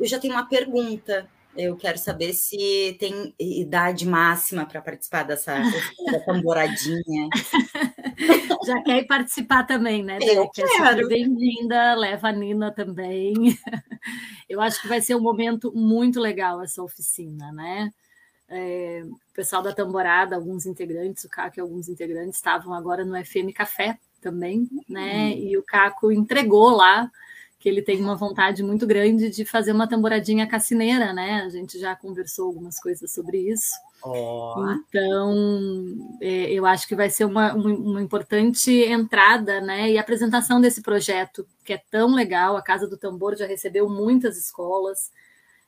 eu já tenho uma pergunta. Eu quero saber se tem idade máxima para participar dessa, dessa tamboradinha. Já quer participar também, né? Eu quero. Bem-vinda, leva a Nina também. Eu acho que vai ser um momento muito legal essa oficina, né? É, o pessoal da Tamborada, alguns integrantes, o Caco e alguns integrantes estavam agora no FM Café também, né? Uhum. E o Caco entregou lá que ele tem uma vontade muito grande de fazer uma tamboradinha cassineira, né? A gente já conversou algumas coisas sobre isso. Oh. Então, é, eu acho que vai ser uma, uma, importante entrada, né? E apresentação desse projeto, que é tão legal. A Casa do Tambor já recebeu muitas escolas,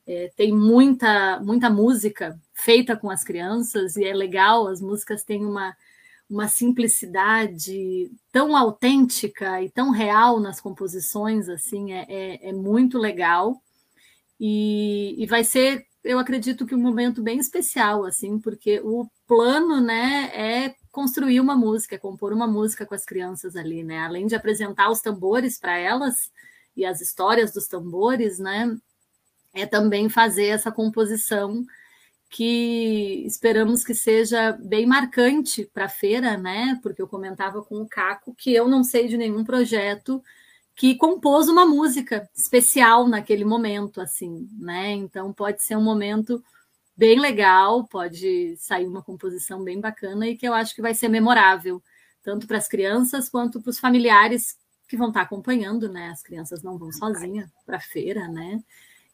é, tem muita, muita música feita com as crianças, e é legal, as músicas têm uma uma simplicidade tão autêntica e tão real nas composições, assim, é, é, é muito legal. E, e, vai ser, eu acredito que um momento bem especial, assim, porque o plano, né, é construir uma música, é compor uma música com as crianças ali, né, além de apresentar os tambores para elas e as histórias dos tambores, né, é também fazer essa composição que esperamos que seja bem marcante para a feira, né? Porque eu comentava com o Caco que eu não sei de nenhum projeto que compôs uma música especial naquele momento, assim, né? Então pode ser um momento bem legal, pode sair uma composição bem bacana e que eu acho que vai ser memorável, tanto para as crianças quanto para os familiares que vão estar acompanhando, né? As crianças não vão sozinhas para a feira, né?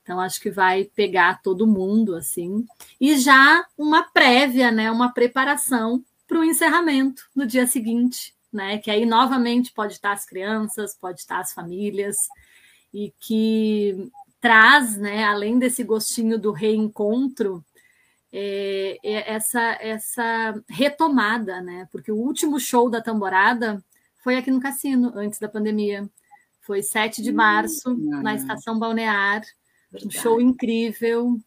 Então, acho que vai pegar todo mundo, assim. E já uma prévia, né? Uma preparação para o encerramento no dia seguinte, né? Que aí, novamente, pode estar as crianças, pode estar as famílias, e que traz, né? Além desse gostinho do reencontro, é, é essa, essa retomada, né? Porque o último show da temporada foi aqui no Cassino, antes da pandemia. Foi 7 de março, hum, na Estação Balnear. Um show incrível,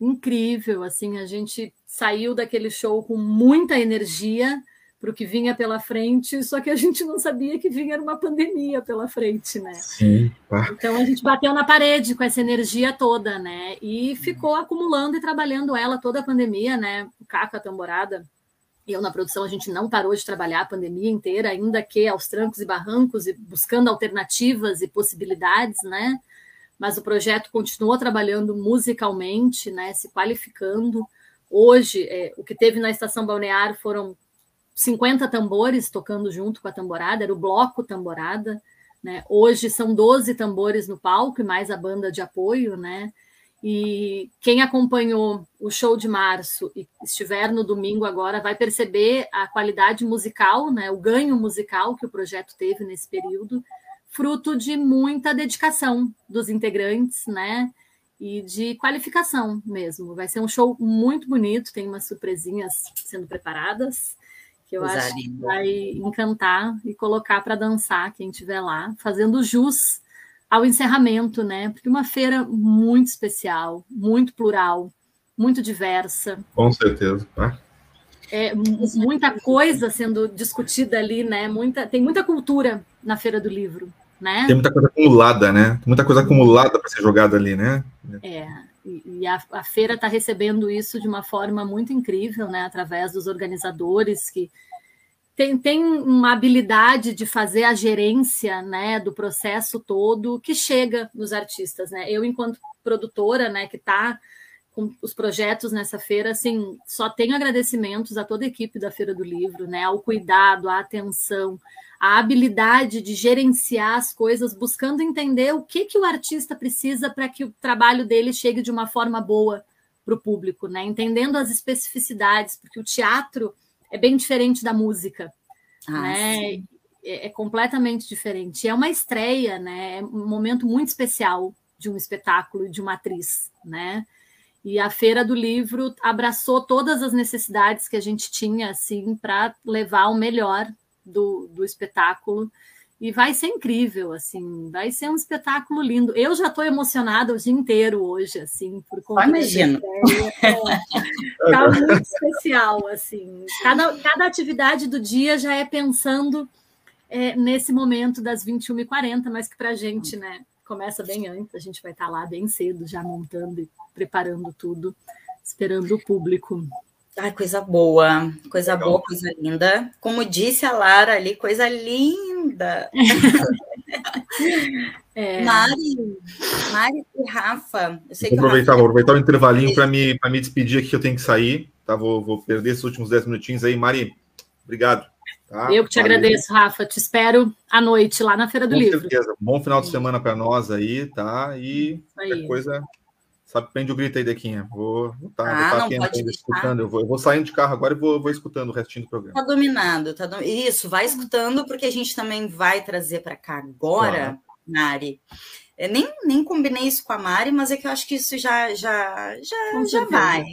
incrível. Assim, a gente saiu daquele show com muita energia para o que vinha pela frente, só que a gente não sabia que vinha uma pandemia pela frente, né? Sim. Então a gente bateu na parede com essa energia toda, né? E ficou acumulando e trabalhando ela toda a pandemia, né? O Caco, a Tamborada, eu na produção, a gente não parou de trabalhar a pandemia inteira, ainda que aos trancos e barrancos e buscando alternativas e possibilidades, né? Mas o projeto continuou trabalhando musicalmente, né, se qualificando. Hoje, é, o que teve na estação balnear foram 50 tambores tocando junto com a tamborada, era o bloco tamborada. Né? Hoje são 12 tambores no palco e mais a banda de apoio, né? E quem acompanhou o show de março e estiver no domingo agora vai perceber a qualidade musical, né? O ganho musical que o projeto teve nesse período fruto de muita dedicação dos integrantes, né? E de qualificação mesmo. Vai ser um show muito bonito, tem umas surpresinhas sendo preparadas. que eu acho que vai encantar e colocar para dançar quem estiver lá, fazendo jus ao encerramento, né? Porque uma feira muito especial, muito plural, muito diversa. Com certeza. Ah. É, muita coisa sendo discutida ali, né? Muita, tem muita cultura na Feira do Livro, né? Tem muita coisa acumulada, né? Tem muita coisa acumulada para ser jogada ali, né? É, e, a, a feira está recebendo isso de uma forma muito incrível, né? Através dos organizadores que tem, tem uma habilidade de fazer a gerência né, do processo todo que chega nos artistas. Né? Eu, enquanto produtora, né, que está com os projetos nessa feira, assim, só tenho agradecimentos a toda a equipe da Feira do Livro, né, ao cuidado, à atenção, à habilidade de gerenciar as coisas, buscando entender o que, que o artista precisa para que o trabalho dele chegue de uma forma boa para o público, né, entendendo as especificidades, porque o teatro é bem diferente da música, ah, né? É, é, completamente diferente. É uma estreia, né? É um momento muito especial de um espetáculo de uma atriz, né? E a Feira do Livro abraçou todas as necessidades que a gente tinha, assim, para levar o melhor do, do espetáculo e vai ser incrível, assim, vai ser um espetáculo lindo. Eu já estou emocionada o dia inteiro hoje, assim, por conta Imagino. Está muito especial, assim. Cada, cada atividade do dia já é pensando é, nesse momento das 21h40, mas que para a gente, né, começa bem antes, a gente vai estar tá lá bem cedo, já montando e preparando tudo, esperando o público. Ai, coisa boa, coisa Legal. boa, coisa linda. Como disse a Lara ali, coisa linda. é. Mari, Mari e Rafa. Eu sei vou, aproveitar, Rafa... vou aproveitar o intervalinho para me, me despedir aqui, que eu tenho que sair. Tá? Vou, vou perder esses últimos 10 minutinhos aí. Mari, obrigado. Tá? Eu que te Valeu. agradeço, Rafa. Te espero à noite lá na Feira do Com Livro. Certeza. Bom final de semana para nós aí, tá? E qualquer coisa Sabe, prende o grito aí, Dequinha. Vou estar tá, ah, tá aqui escutando. Eu vou, eu vou saindo de carro agora e vou, vou escutando o restinho do programa. Tá dominado, tá do... Isso, vai escutando, porque a gente também vai trazer para cá agora, claro. Mari. Eu nem, nem combinei isso com a Mari, mas é que eu acho que isso já, já, já, já vai.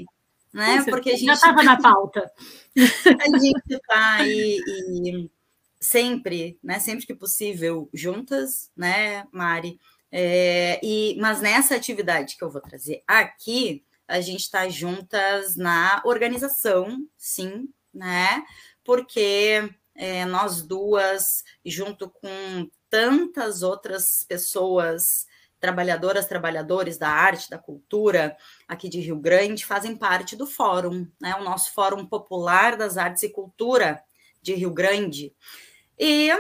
Né? Porque a gente já estava na pauta. A gente está aí e sempre, né? Sempre que possível, juntas, né, Mari? É, e, mas nessa atividade que eu vou trazer aqui, a gente está juntas na organização, sim, né? Porque é, nós duas, junto com tantas outras pessoas, trabalhadoras, trabalhadores da arte, da cultura aqui de Rio Grande, fazem parte do fórum, né? O nosso Fórum Popular das Artes e Cultura de Rio Grande. E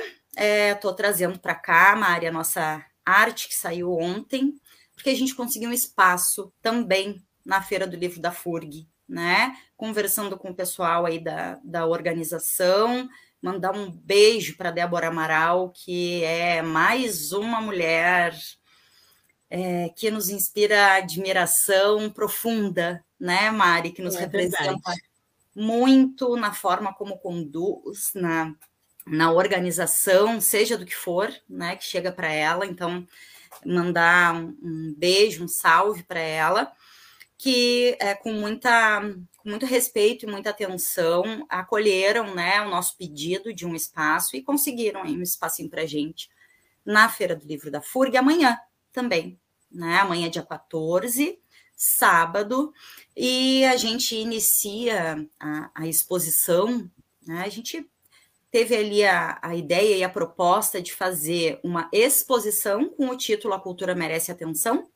estou é, trazendo para cá, Mari, a nossa arte que saiu ontem, porque a gente conseguiu um espaço também na Feira do Livro da FURG, né? Conversando com o pessoal aí da, da organização, mandar um beijo para Débora Amaral, que é mais uma mulher é, que nos inspira admiração profunda, né, Mari? Que nos é representa verdade. muito na forma como conduz, na na organização, seja do que for, né, que chega para ela. Então, mandar um, um beijo, um salve para ela, que é, com muita com muito respeito e muita atenção acolheram, né, o nosso pedido de um espaço e conseguiram aí, um espacinho para gente na Feira do Livro da FURG amanhã também, né? Amanhã dia 14, sábado, e a gente inicia a, a exposição, né? A gente teve ali a, a ideia e a proposta de fazer uma exposição com o título A Cultura Merece Atenção,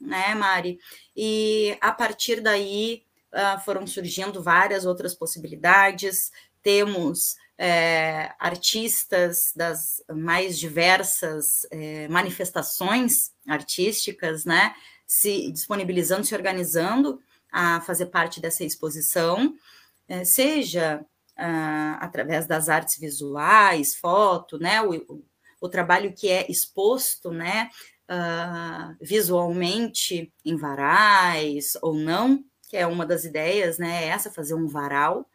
né, Mari? E a partir daí uh, foram surgindo várias outras possibilidades. Temos é, artistas das mais diversas é, manifestações artísticas, né? Se disponibilizando, se organizando a fazer parte dessa exposição, é, seja uh, através das artes visuais, foto, né, o, o trabalho que é exposto, né, uh, visualmente em varais ou não, que é uma das ideias, né, é essa, fazer um varal,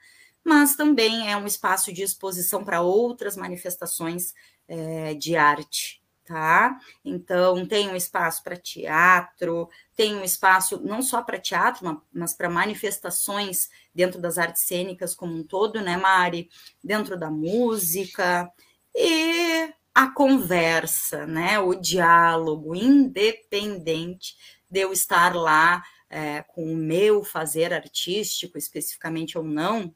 mas também é um espaço de exposição para outras manifestações é, de arte, tá? Então, tem um espaço para teatro, tem um espaço não só para teatro, mas para manifestações dentro das artes cênicas como um todo, né, Mari? Dentro da música e a conversa, né? O diálogo, independente de eu estar lá é, com o meu fazer artístico, especificamente ou não,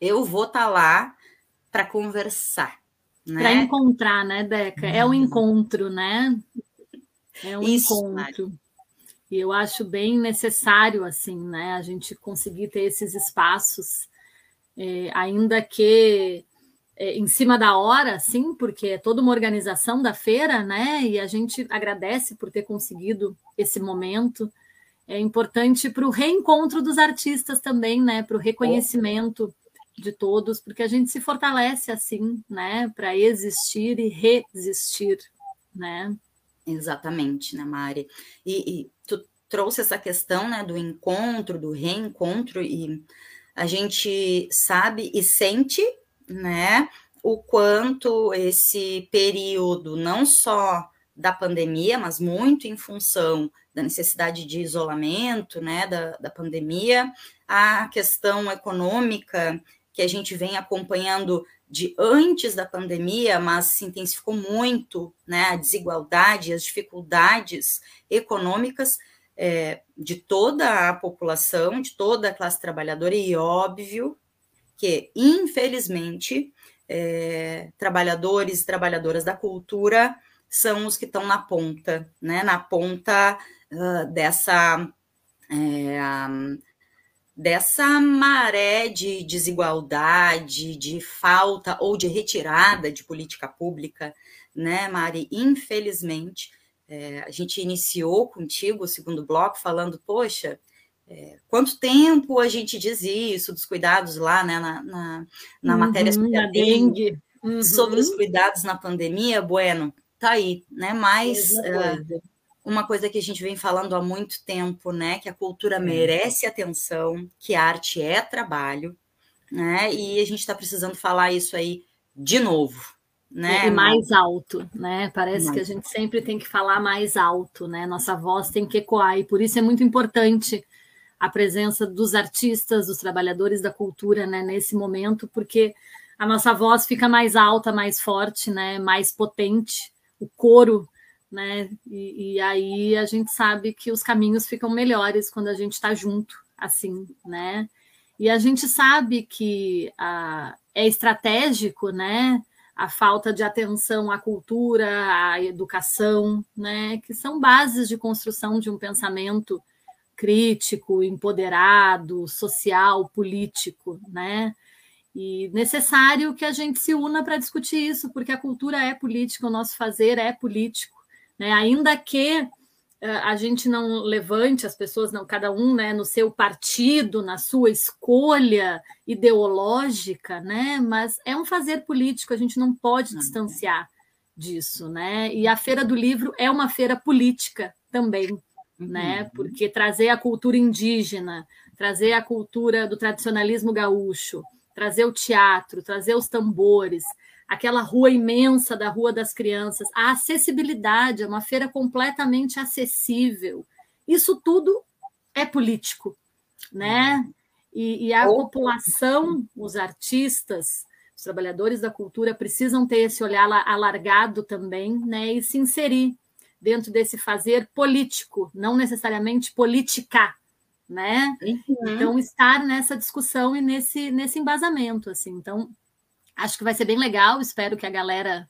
eu vou estar tá lá para conversar. Né? Para encontrar, né, Deca? É o um uhum. encontro, né? É um Isso, encontro. E eu acho bem necessário, assim, né, a gente conseguir ter esses espaços, é, ainda que é, em cima da hora, sim, porque é toda uma organização da feira, né? E a gente agradece por ter conseguido esse momento. É importante para o reencontro dos artistas também, né? Para o reconhecimento de todos, porque a gente se fortalece assim, né? Para existir e resistir, né? Exatamente, né, Mari? E, e tu trouxe essa questão, né, do encontro, do reencontro, e a gente sabe e sente né, o quanto esse período, não só da pandemia, mas muito em função da necessidade de isolamento, né, da, da pandemia, a questão econômica que a gente vem acompanhando de antes da pandemia, mas se intensificou muito, né, a desigualdade, as dificuldades econômicas é, de toda a população, de toda a classe trabalhadora, e óbvio que, infelizmente, é, trabalhadores e trabalhadoras da cultura são os que estão na ponta, né? Na ponta uh, dessa é, dessa maré de desigualdade, de falta ou de retirada de política pública, né, Mari? Infelizmente, é, a gente iniciou contigo o segundo bloco falando, poxa, é, quanto tempo a gente diz isso, dos cuidados lá, né, na, na, na uhum, matéria sobre a dengue, uhum. sobre os cuidados na pandemia, bueno, tá aí, né, mas uh, uma coisa que a gente vem falando há muito tempo, né, que a cultura merece atenção, que a arte é trabalho, né, e a gente está precisando falar isso aí de novo, né? E mais alto, né? Parece mais. que a gente sempre tem que falar mais alto, né? Nossa voz tem que ecoar, e por isso é muito importante a presença dos artistas, dos trabalhadores da cultura, né, nesse momento, porque a nossa voz fica mais alta, mais forte, né, mais potente, o coro, né, e, e aí a gente sabe que os caminhos ficam melhores quando a gente está junto, assim, né, e a gente sabe que a, é estratégico, né, a falta de atenção à cultura, à educação, né, que são bases de construção de um pensamento crítico, empoderado, social, político, né? E necessário que a gente se una para discutir isso, porque a cultura é política, o nosso fazer é político, né? Ainda que uh, a gente não levante as pessoas, não cada um, né, no seu partido, na sua escolha ideológica, né? Mas é um fazer político, a gente não pode uhum. distanciar disso, né? E a Feira do Livro é uma feira política também, né? Uhum. Porque trazer a cultura indígena, trazer a cultura do tradicionalismo gaúcho, trazer o teatro, trazer os tambores, aquela rua imensa da Rua das Crianças, a acessibilidade, é uma feira completamente acessível. Isso tudo é político, né? E, e a população, os artistas, os trabalhadores da cultura precisam ter esse olhar alargado também, né? E se inserir dentro desse fazer político, não necessariamente politicar, né? Uhum. Então estar nessa discussão e nesse nesse embasamento, assim. Então acho que vai ser bem legal. Espero que a galera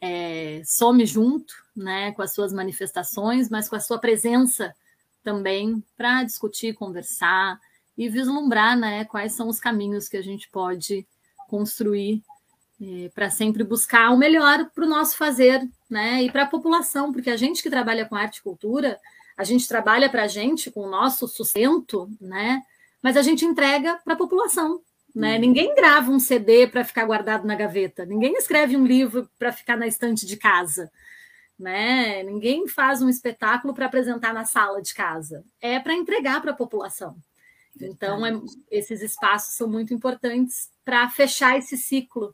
é, some junto, né, com as suas manifestações, mas com a sua presença também para discutir, conversar e vislumbrar, né, quais são os caminhos que a gente pode construir é, para sempre buscar o melhor para o nosso fazer, né? E para a população, porque a gente que trabalha com arte e cultura, a gente trabalha para a gente com o nosso sustento, né? Mas a gente entrega para a população, né? Uhum. Ninguém grava um CD para ficar guardado na gaveta, ninguém escreve um livro para ficar na estante de casa, né? Ninguém faz um espetáculo para apresentar na sala de casa, é para entregar para a população. Então, é, esses espaços são muito importantes para fechar esse ciclo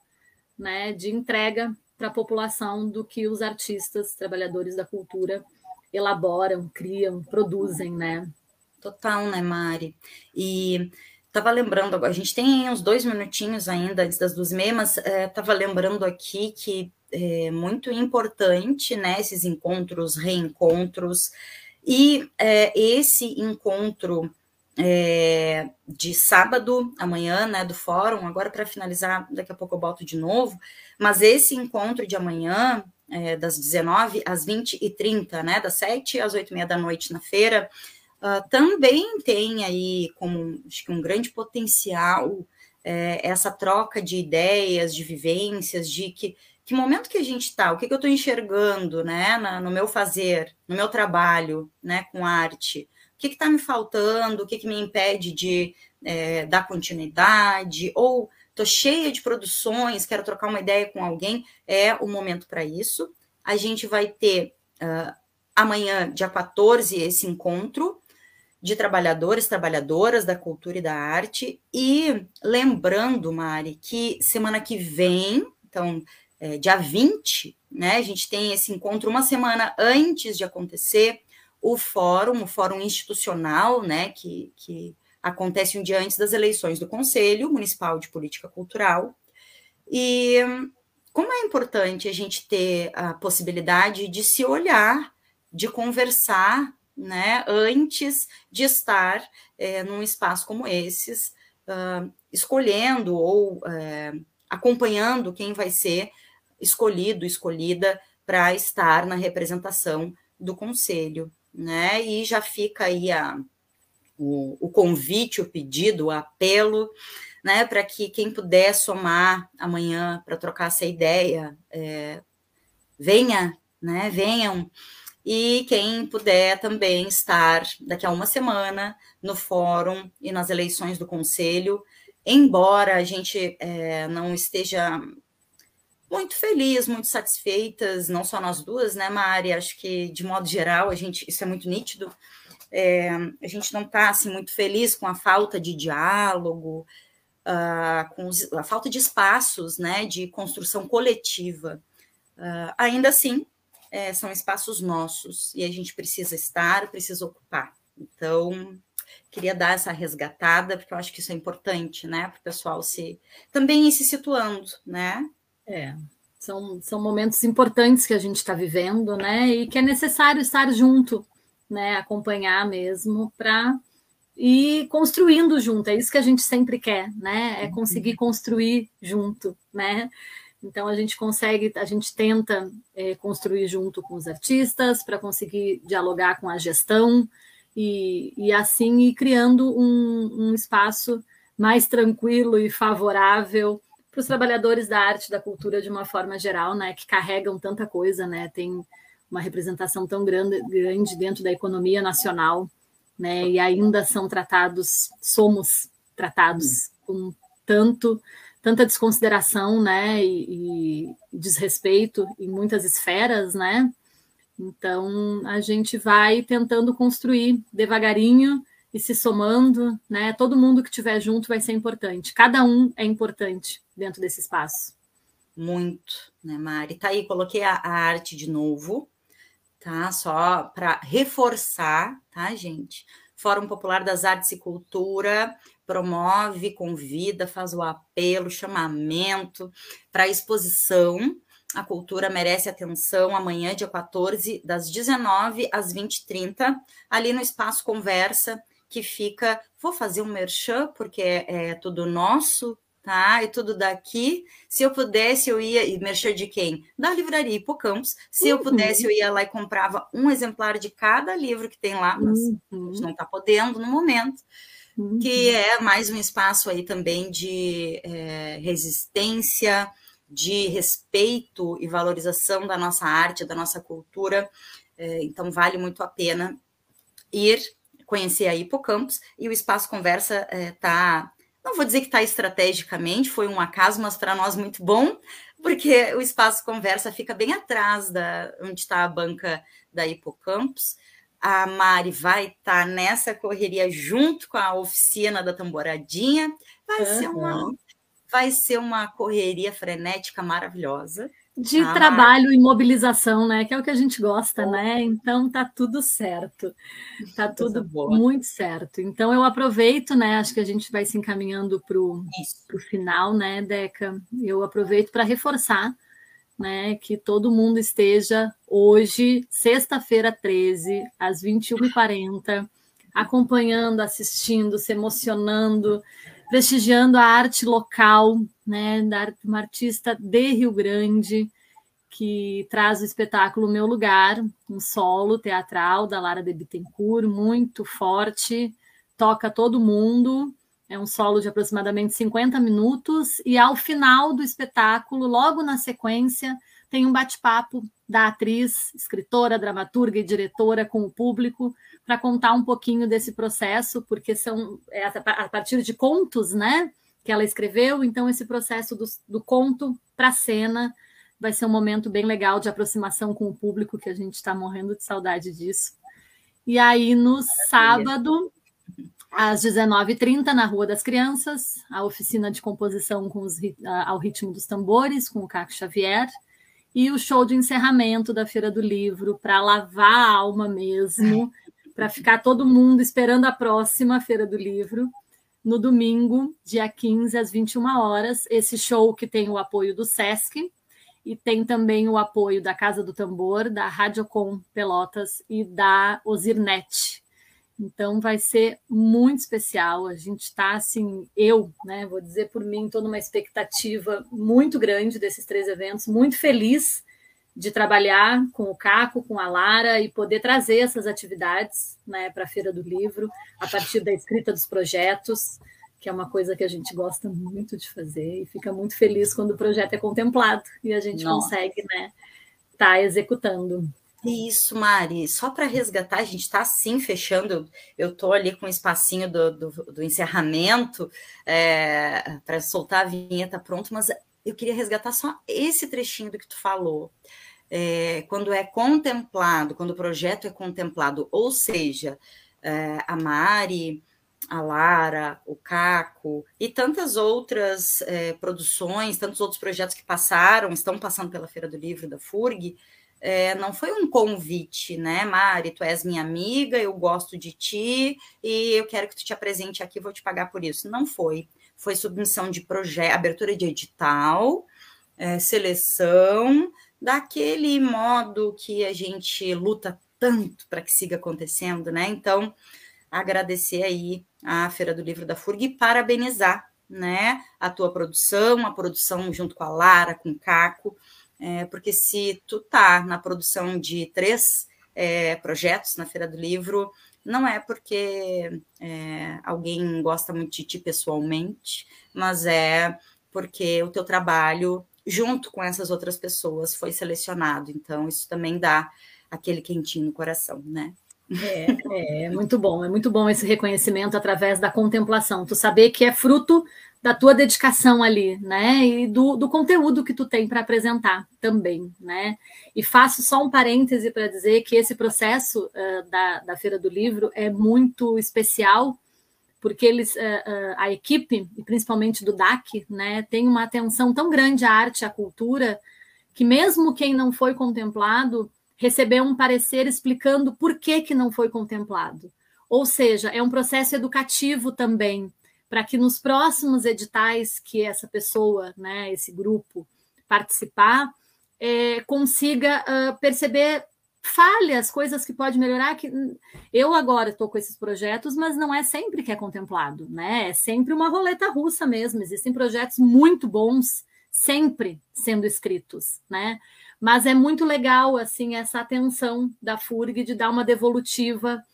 né, de entrega para a população do que os artistas, trabalhadores da cultura elaboram, criam, produzem, né? Total, né, Mari? E Tava lembrando agora, a gente tem uns dois minutinhos ainda antes das duas memas. É, tava lembrando aqui que é muito importante, né, esses encontros, reencontros, e é, esse encontro é, de sábado, amanhã, né, do fórum, agora para finalizar, daqui a pouco eu boto de novo, mas esse encontro de amanhã, é, das 19 às 20 e 30, né, das 7 às 8 e meia da noite na feira, uh, também tem aí como acho que um grande potencial é, essa troca de ideias, de vivências, de que, que momento que a gente está, o que, que eu estou enxergando né, na, no meu fazer, no meu trabalho né, com arte, o que está me faltando, o que, que me impede de é, dar continuidade, ou estou cheia de produções, quero trocar uma ideia com alguém, é o momento para isso. A gente vai ter uh, amanhã, dia 14, esse encontro, de trabalhadores, trabalhadoras da cultura e da arte. E lembrando, Mari, que semana que vem, então, é, dia 20, né, a gente tem esse encontro uma semana antes de acontecer o fórum, o fórum institucional, né, que, que acontece um dia antes das eleições do Conselho Municipal de Política Cultural. E como é importante a gente ter a possibilidade de se olhar, de conversar né, antes de estar é, num espaço como esses, uh, escolhendo ou é, acompanhando quem vai ser escolhido, escolhida para estar na representação do conselho, né? E já fica aí a, o, o convite, o pedido, o apelo, né, para que quem puder somar amanhã para trocar essa ideia, é, venha, né, venham e quem puder também estar daqui a uma semana no fórum e nas eleições do conselho, embora a gente é, não esteja muito feliz, muito satisfeitas, não só nós duas, né, Mari? Acho que de modo geral a gente isso é muito nítido. É, a gente não está assim muito feliz com a falta de diálogo, uh, com os, a falta de espaços, né, de construção coletiva. Uh, ainda assim, é, são espaços nossos e a gente precisa estar, precisa ocupar. Então, queria dar essa resgatada, porque eu acho que isso é importante, né, para o pessoal se também ir se situando, né? É, são, são momentos importantes que a gente está vivendo, né, e que é necessário estar junto, né, acompanhar mesmo para ir construindo junto. É isso que a gente sempre quer, né? É conseguir construir junto, né? Então a gente consegue, a gente tenta é, construir junto com os artistas para conseguir dialogar com a gestão e, e assim ir criando um, um espaço mais tranquilo e favorável para os trabalhadores da arte, da cultura de uma forma geral, né, que carregam tanta coisa, né, tem uma representação tão grande, grande dentro da economia nacional, né, e ainda são tratados, somos tratados com tanto tanta desconsideração, né, e, e, desrespeito em muitas esferas, né? Então a gente vai tentando construir devagarinho e se somando, né? Todo mundo que estiver junto vai ser importante. Cada um é importante dentro desse espaço. Muito, né, Mari? Tá aí, coloquei a, a arte de novo, tá? Só para reforçar, tá, gente? Fórum Popular das Artes e Cultura promove, convida, faz o apelo, chamamento para a exposição. A cultura merece atenção amanhã, dia 14, das 19 às 20h30, ali no Espaço Conversa, que fica. Vou fazer um merchan, porque é, é tudo nosso, tá? E tudo daqui. Se eu pudesse, eu ia. E merchan de quem? Da livraria Hipocampos. Se uhum. eu pudesse, eu ia lá e comprava um exemplar de cada livro que tem lá, mas uhum. a gente não está podendo no momento que uhum. é mais um espaço aí também de é, resistência, de respeito e valorização da nossa arte, da nossa cultura. É, então, vale muito a pena ir conhecer a Hipocampus e o Espaço Conversa está. Não vou dizer que está estrategicamente, foi um acaso, mas para nós muito bom, porque o Espaço Conversa fica bem atrás da onde está a banca da Hipocampus a Mari vai estar tá nessa correria junto com a oficina da tamboradinha. Vai uhum. ser uma vai ser uma correria frenética maravilhosa, de ah, trabalho e mobilização, né? Que é o que a gente gosta, oh. né? Então tá tudo certo. Tá tudo muito certo. Então eu aproveito, né? Acho que a gente vai se encaminhando para o final, né, Deca? Eu aproveito para reforçar né, que todo mundo esteja hoje, sexta-feira 13, às 21h40, acompanhando, assistindo, se emocionando, prestigiando a arte local, né, da uma artista de Rio Grande, que traz o espetáculo Meu Lugar, um solo teatral da Lara de Bittencourt, muito forte, toca todo mundo, é um solo de aproximadamente 50 minutos, e ao final do espetáculo, logo na sequência, tem um bate-papo da atriz, escritora, dramaturga e diretora com o público para contar um pouquinho desse processo, porque são é a partir de contos, né, que ela escreveu. Então esse processo do, do conto para a cena vai ser um momento bem legal de aproximação com o público, que a gente está morrendo de saudade disso. E aí no sábado às 19h30, na Rua das Crianças, a oficina de composição com os, ao ritmo dos tambores, com o Caco Xavier e o show de encerramento da Feira do Livro, para lavar a alma mesmo, para ficar todo mundo esperando a próxima Feira do Livro, no domingo, dia 15, às 21 horas. Esse show que tem o apoio do SESC e tem também o apoio da Casa do Tambor, da Radiocom Pelotas e da Osirnet. Então vai ser muito especial. A gente está assim, eu, né, vou dizer por mim, estou numa expectativa muito grande desses três eventos, muito feliz de trabalhar com o Caco, com a Lara e poder trazer essas atividades né, para a Feira do Livro, a partir da escrita dos projetos, que é uma coisa que a gente gosta muito de fazer e fica muito feliz quando o projeto é contemplado e a gente Nossa. consegue né, estar tá executando. Isso, Mari. Só para resgatar, a gente está sim fechando. Eu estou ali com o espacinho do, do, do encerramento é, para soltar a vinheta pronto, mas eu queria resgatar só esse trechinho do que tu falou. É, quando é contemplado, quando o projeto é contemplado, ou seja, é, a Mari, a Lara, o Caco e tantas outras é, produções, tantos outros projetos que passaram, estão passando pela Feira do Livro da FURG, é, não foi um convite, né, Mari? Tu és minha amiga, eu gosto de ti e eu quero que tu te apresente aqui, vou te pagar por isso. Não foi. Foi submissão de projeto, abertura de edital, é, seleção, daquele modo que a gente luta tanto para que siga acontecendo, né? Então, agradecer aí a Feira do Livro da FURG e parabenizar, né, a tua produção, a produção junto com a Lara, com o Caco, é, porque se tu tá na produção de três é, projetos na Feira do Livro, não é porque é, alguém gosta muito de ti pessoalmente, mas é porque o teu trabalho, junto com essas outras pessoas, foi selecionado. Então, isso também dá aquele quentinho no coração, né? É, é muito bom, é muito bom esse reconhecimento através da contemplação. Tu saber que é fruto da tua dedicação ali, né? E do, do conteúdo que tu tem para apresentar também, né? E faço só um parêntese para dizer que esse processo uh, da, da Feira do Livro é muito especial, porque eles, uh, uh, a equipe, e principalmente do DAC, né, tem uma atenção tão grande à arte e à cultura, que mesmo quem não foi contemplado recebeu um parecer explicando por que, que não foi contemplado. Ou seja, é um processo educativo também, para que nos próximos editais que essa pessoa, né, esse grupo participar, é, consiga uh, perceber falhas, coisas que pode melhorar. Que eu agora estou com esses projetos, mas não é sempre que é contemplado, né? É sempre uma roleta russa mesmo. Existem projetos muito bons sempre sendo escritos, né? Mas é muito legal assim essa atenção da FURG de dar uma devolutiva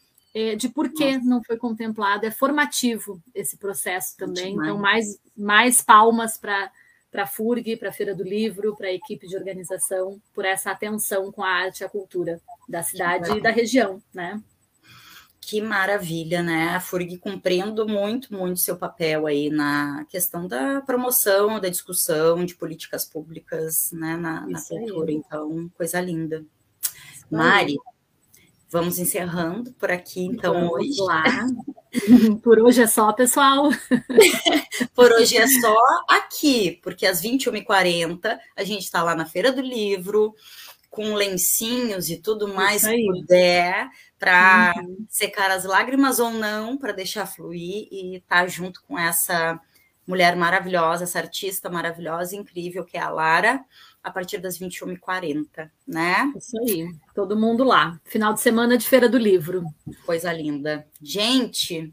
de por que não foi contemplado. É formativo esse processo também. Então, mais, mais palmas para para a FURG, para a Feira do Livro, para a equipe de organização, por essa atenção com a arte e a cultura da cidade e da região, né? Que maravilha, né? A FURG cumprindo muito, muito seu papel aí na questão da promoção, da discussão de políticas públicas né, na, na cultura. Então, coisa linda. Mari, vamos encerrando por aqui, então, vamos hoje. Lá. por hoje é só, pessoal. por hoje é só aqui, porque às 21h40 a gente está lá na Feira do Livro, com lencinhos e tudo mais que puder, para uhum. secar as lágrimas ou não, para deixar fluir e estar tá junto com essa mulher maravilhosa, essa artista maravilhosa, incrível, que é a Lara a partir das 21h40, né? Isso aí, todo mundo lá. Final de semana de Feira do Livro. Coisa linda. Gente,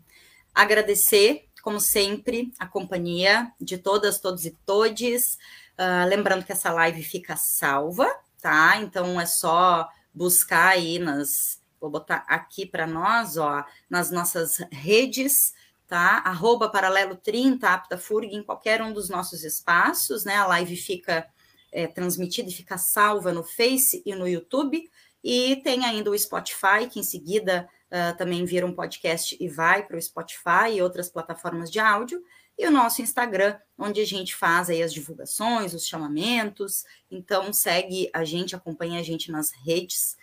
agradecer, como sempre, a companhia de todas, todos e todes. Uh, lembrando que essa live fica salva, tá? Então é só buscar aí nas. Vou botar aqui para nós, ó, nas nossas redes, tá? Arroba paralelo 30, apta FURG, em qualquer um dos nossos espaços, né? A live fica é, transmitida e fica salva no Face e no YouTube. E tem ainda o Spotify, que em seguida uh, também vira um podcast e vai para o Spotify e outras plataformas de áudio. E o nosso Instagram, onde a gente faz aí as divulgações, os chamamentos. Então, segue a gente, acompanha a gente nas redes,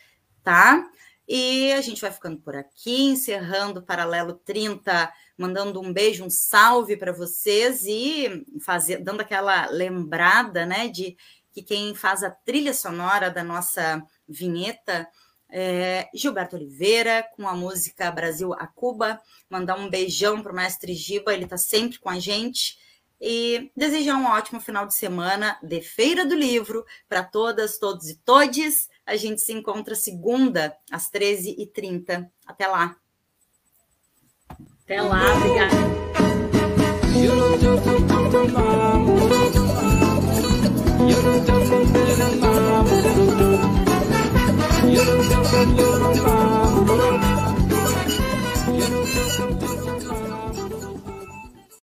tá? E a gente vai ficando por aqui, encerrando o Paralelo 30, mandando um beijo, um salve para vocês e fazer, dando aquela lembrada, né, de que quem faz a trilha sonora da nossa vinheta é Gilberto Oliveira, com a música Brasil a Cuba. Mandar um beijão para o mestre Giba, ele está sempre com a gente. E desejar um ótimo final de semana de Feira do Livro para todas, todos e todes. A gente se encontra segunda, às 13h30. Até lá. Até lá, obrigada. You're the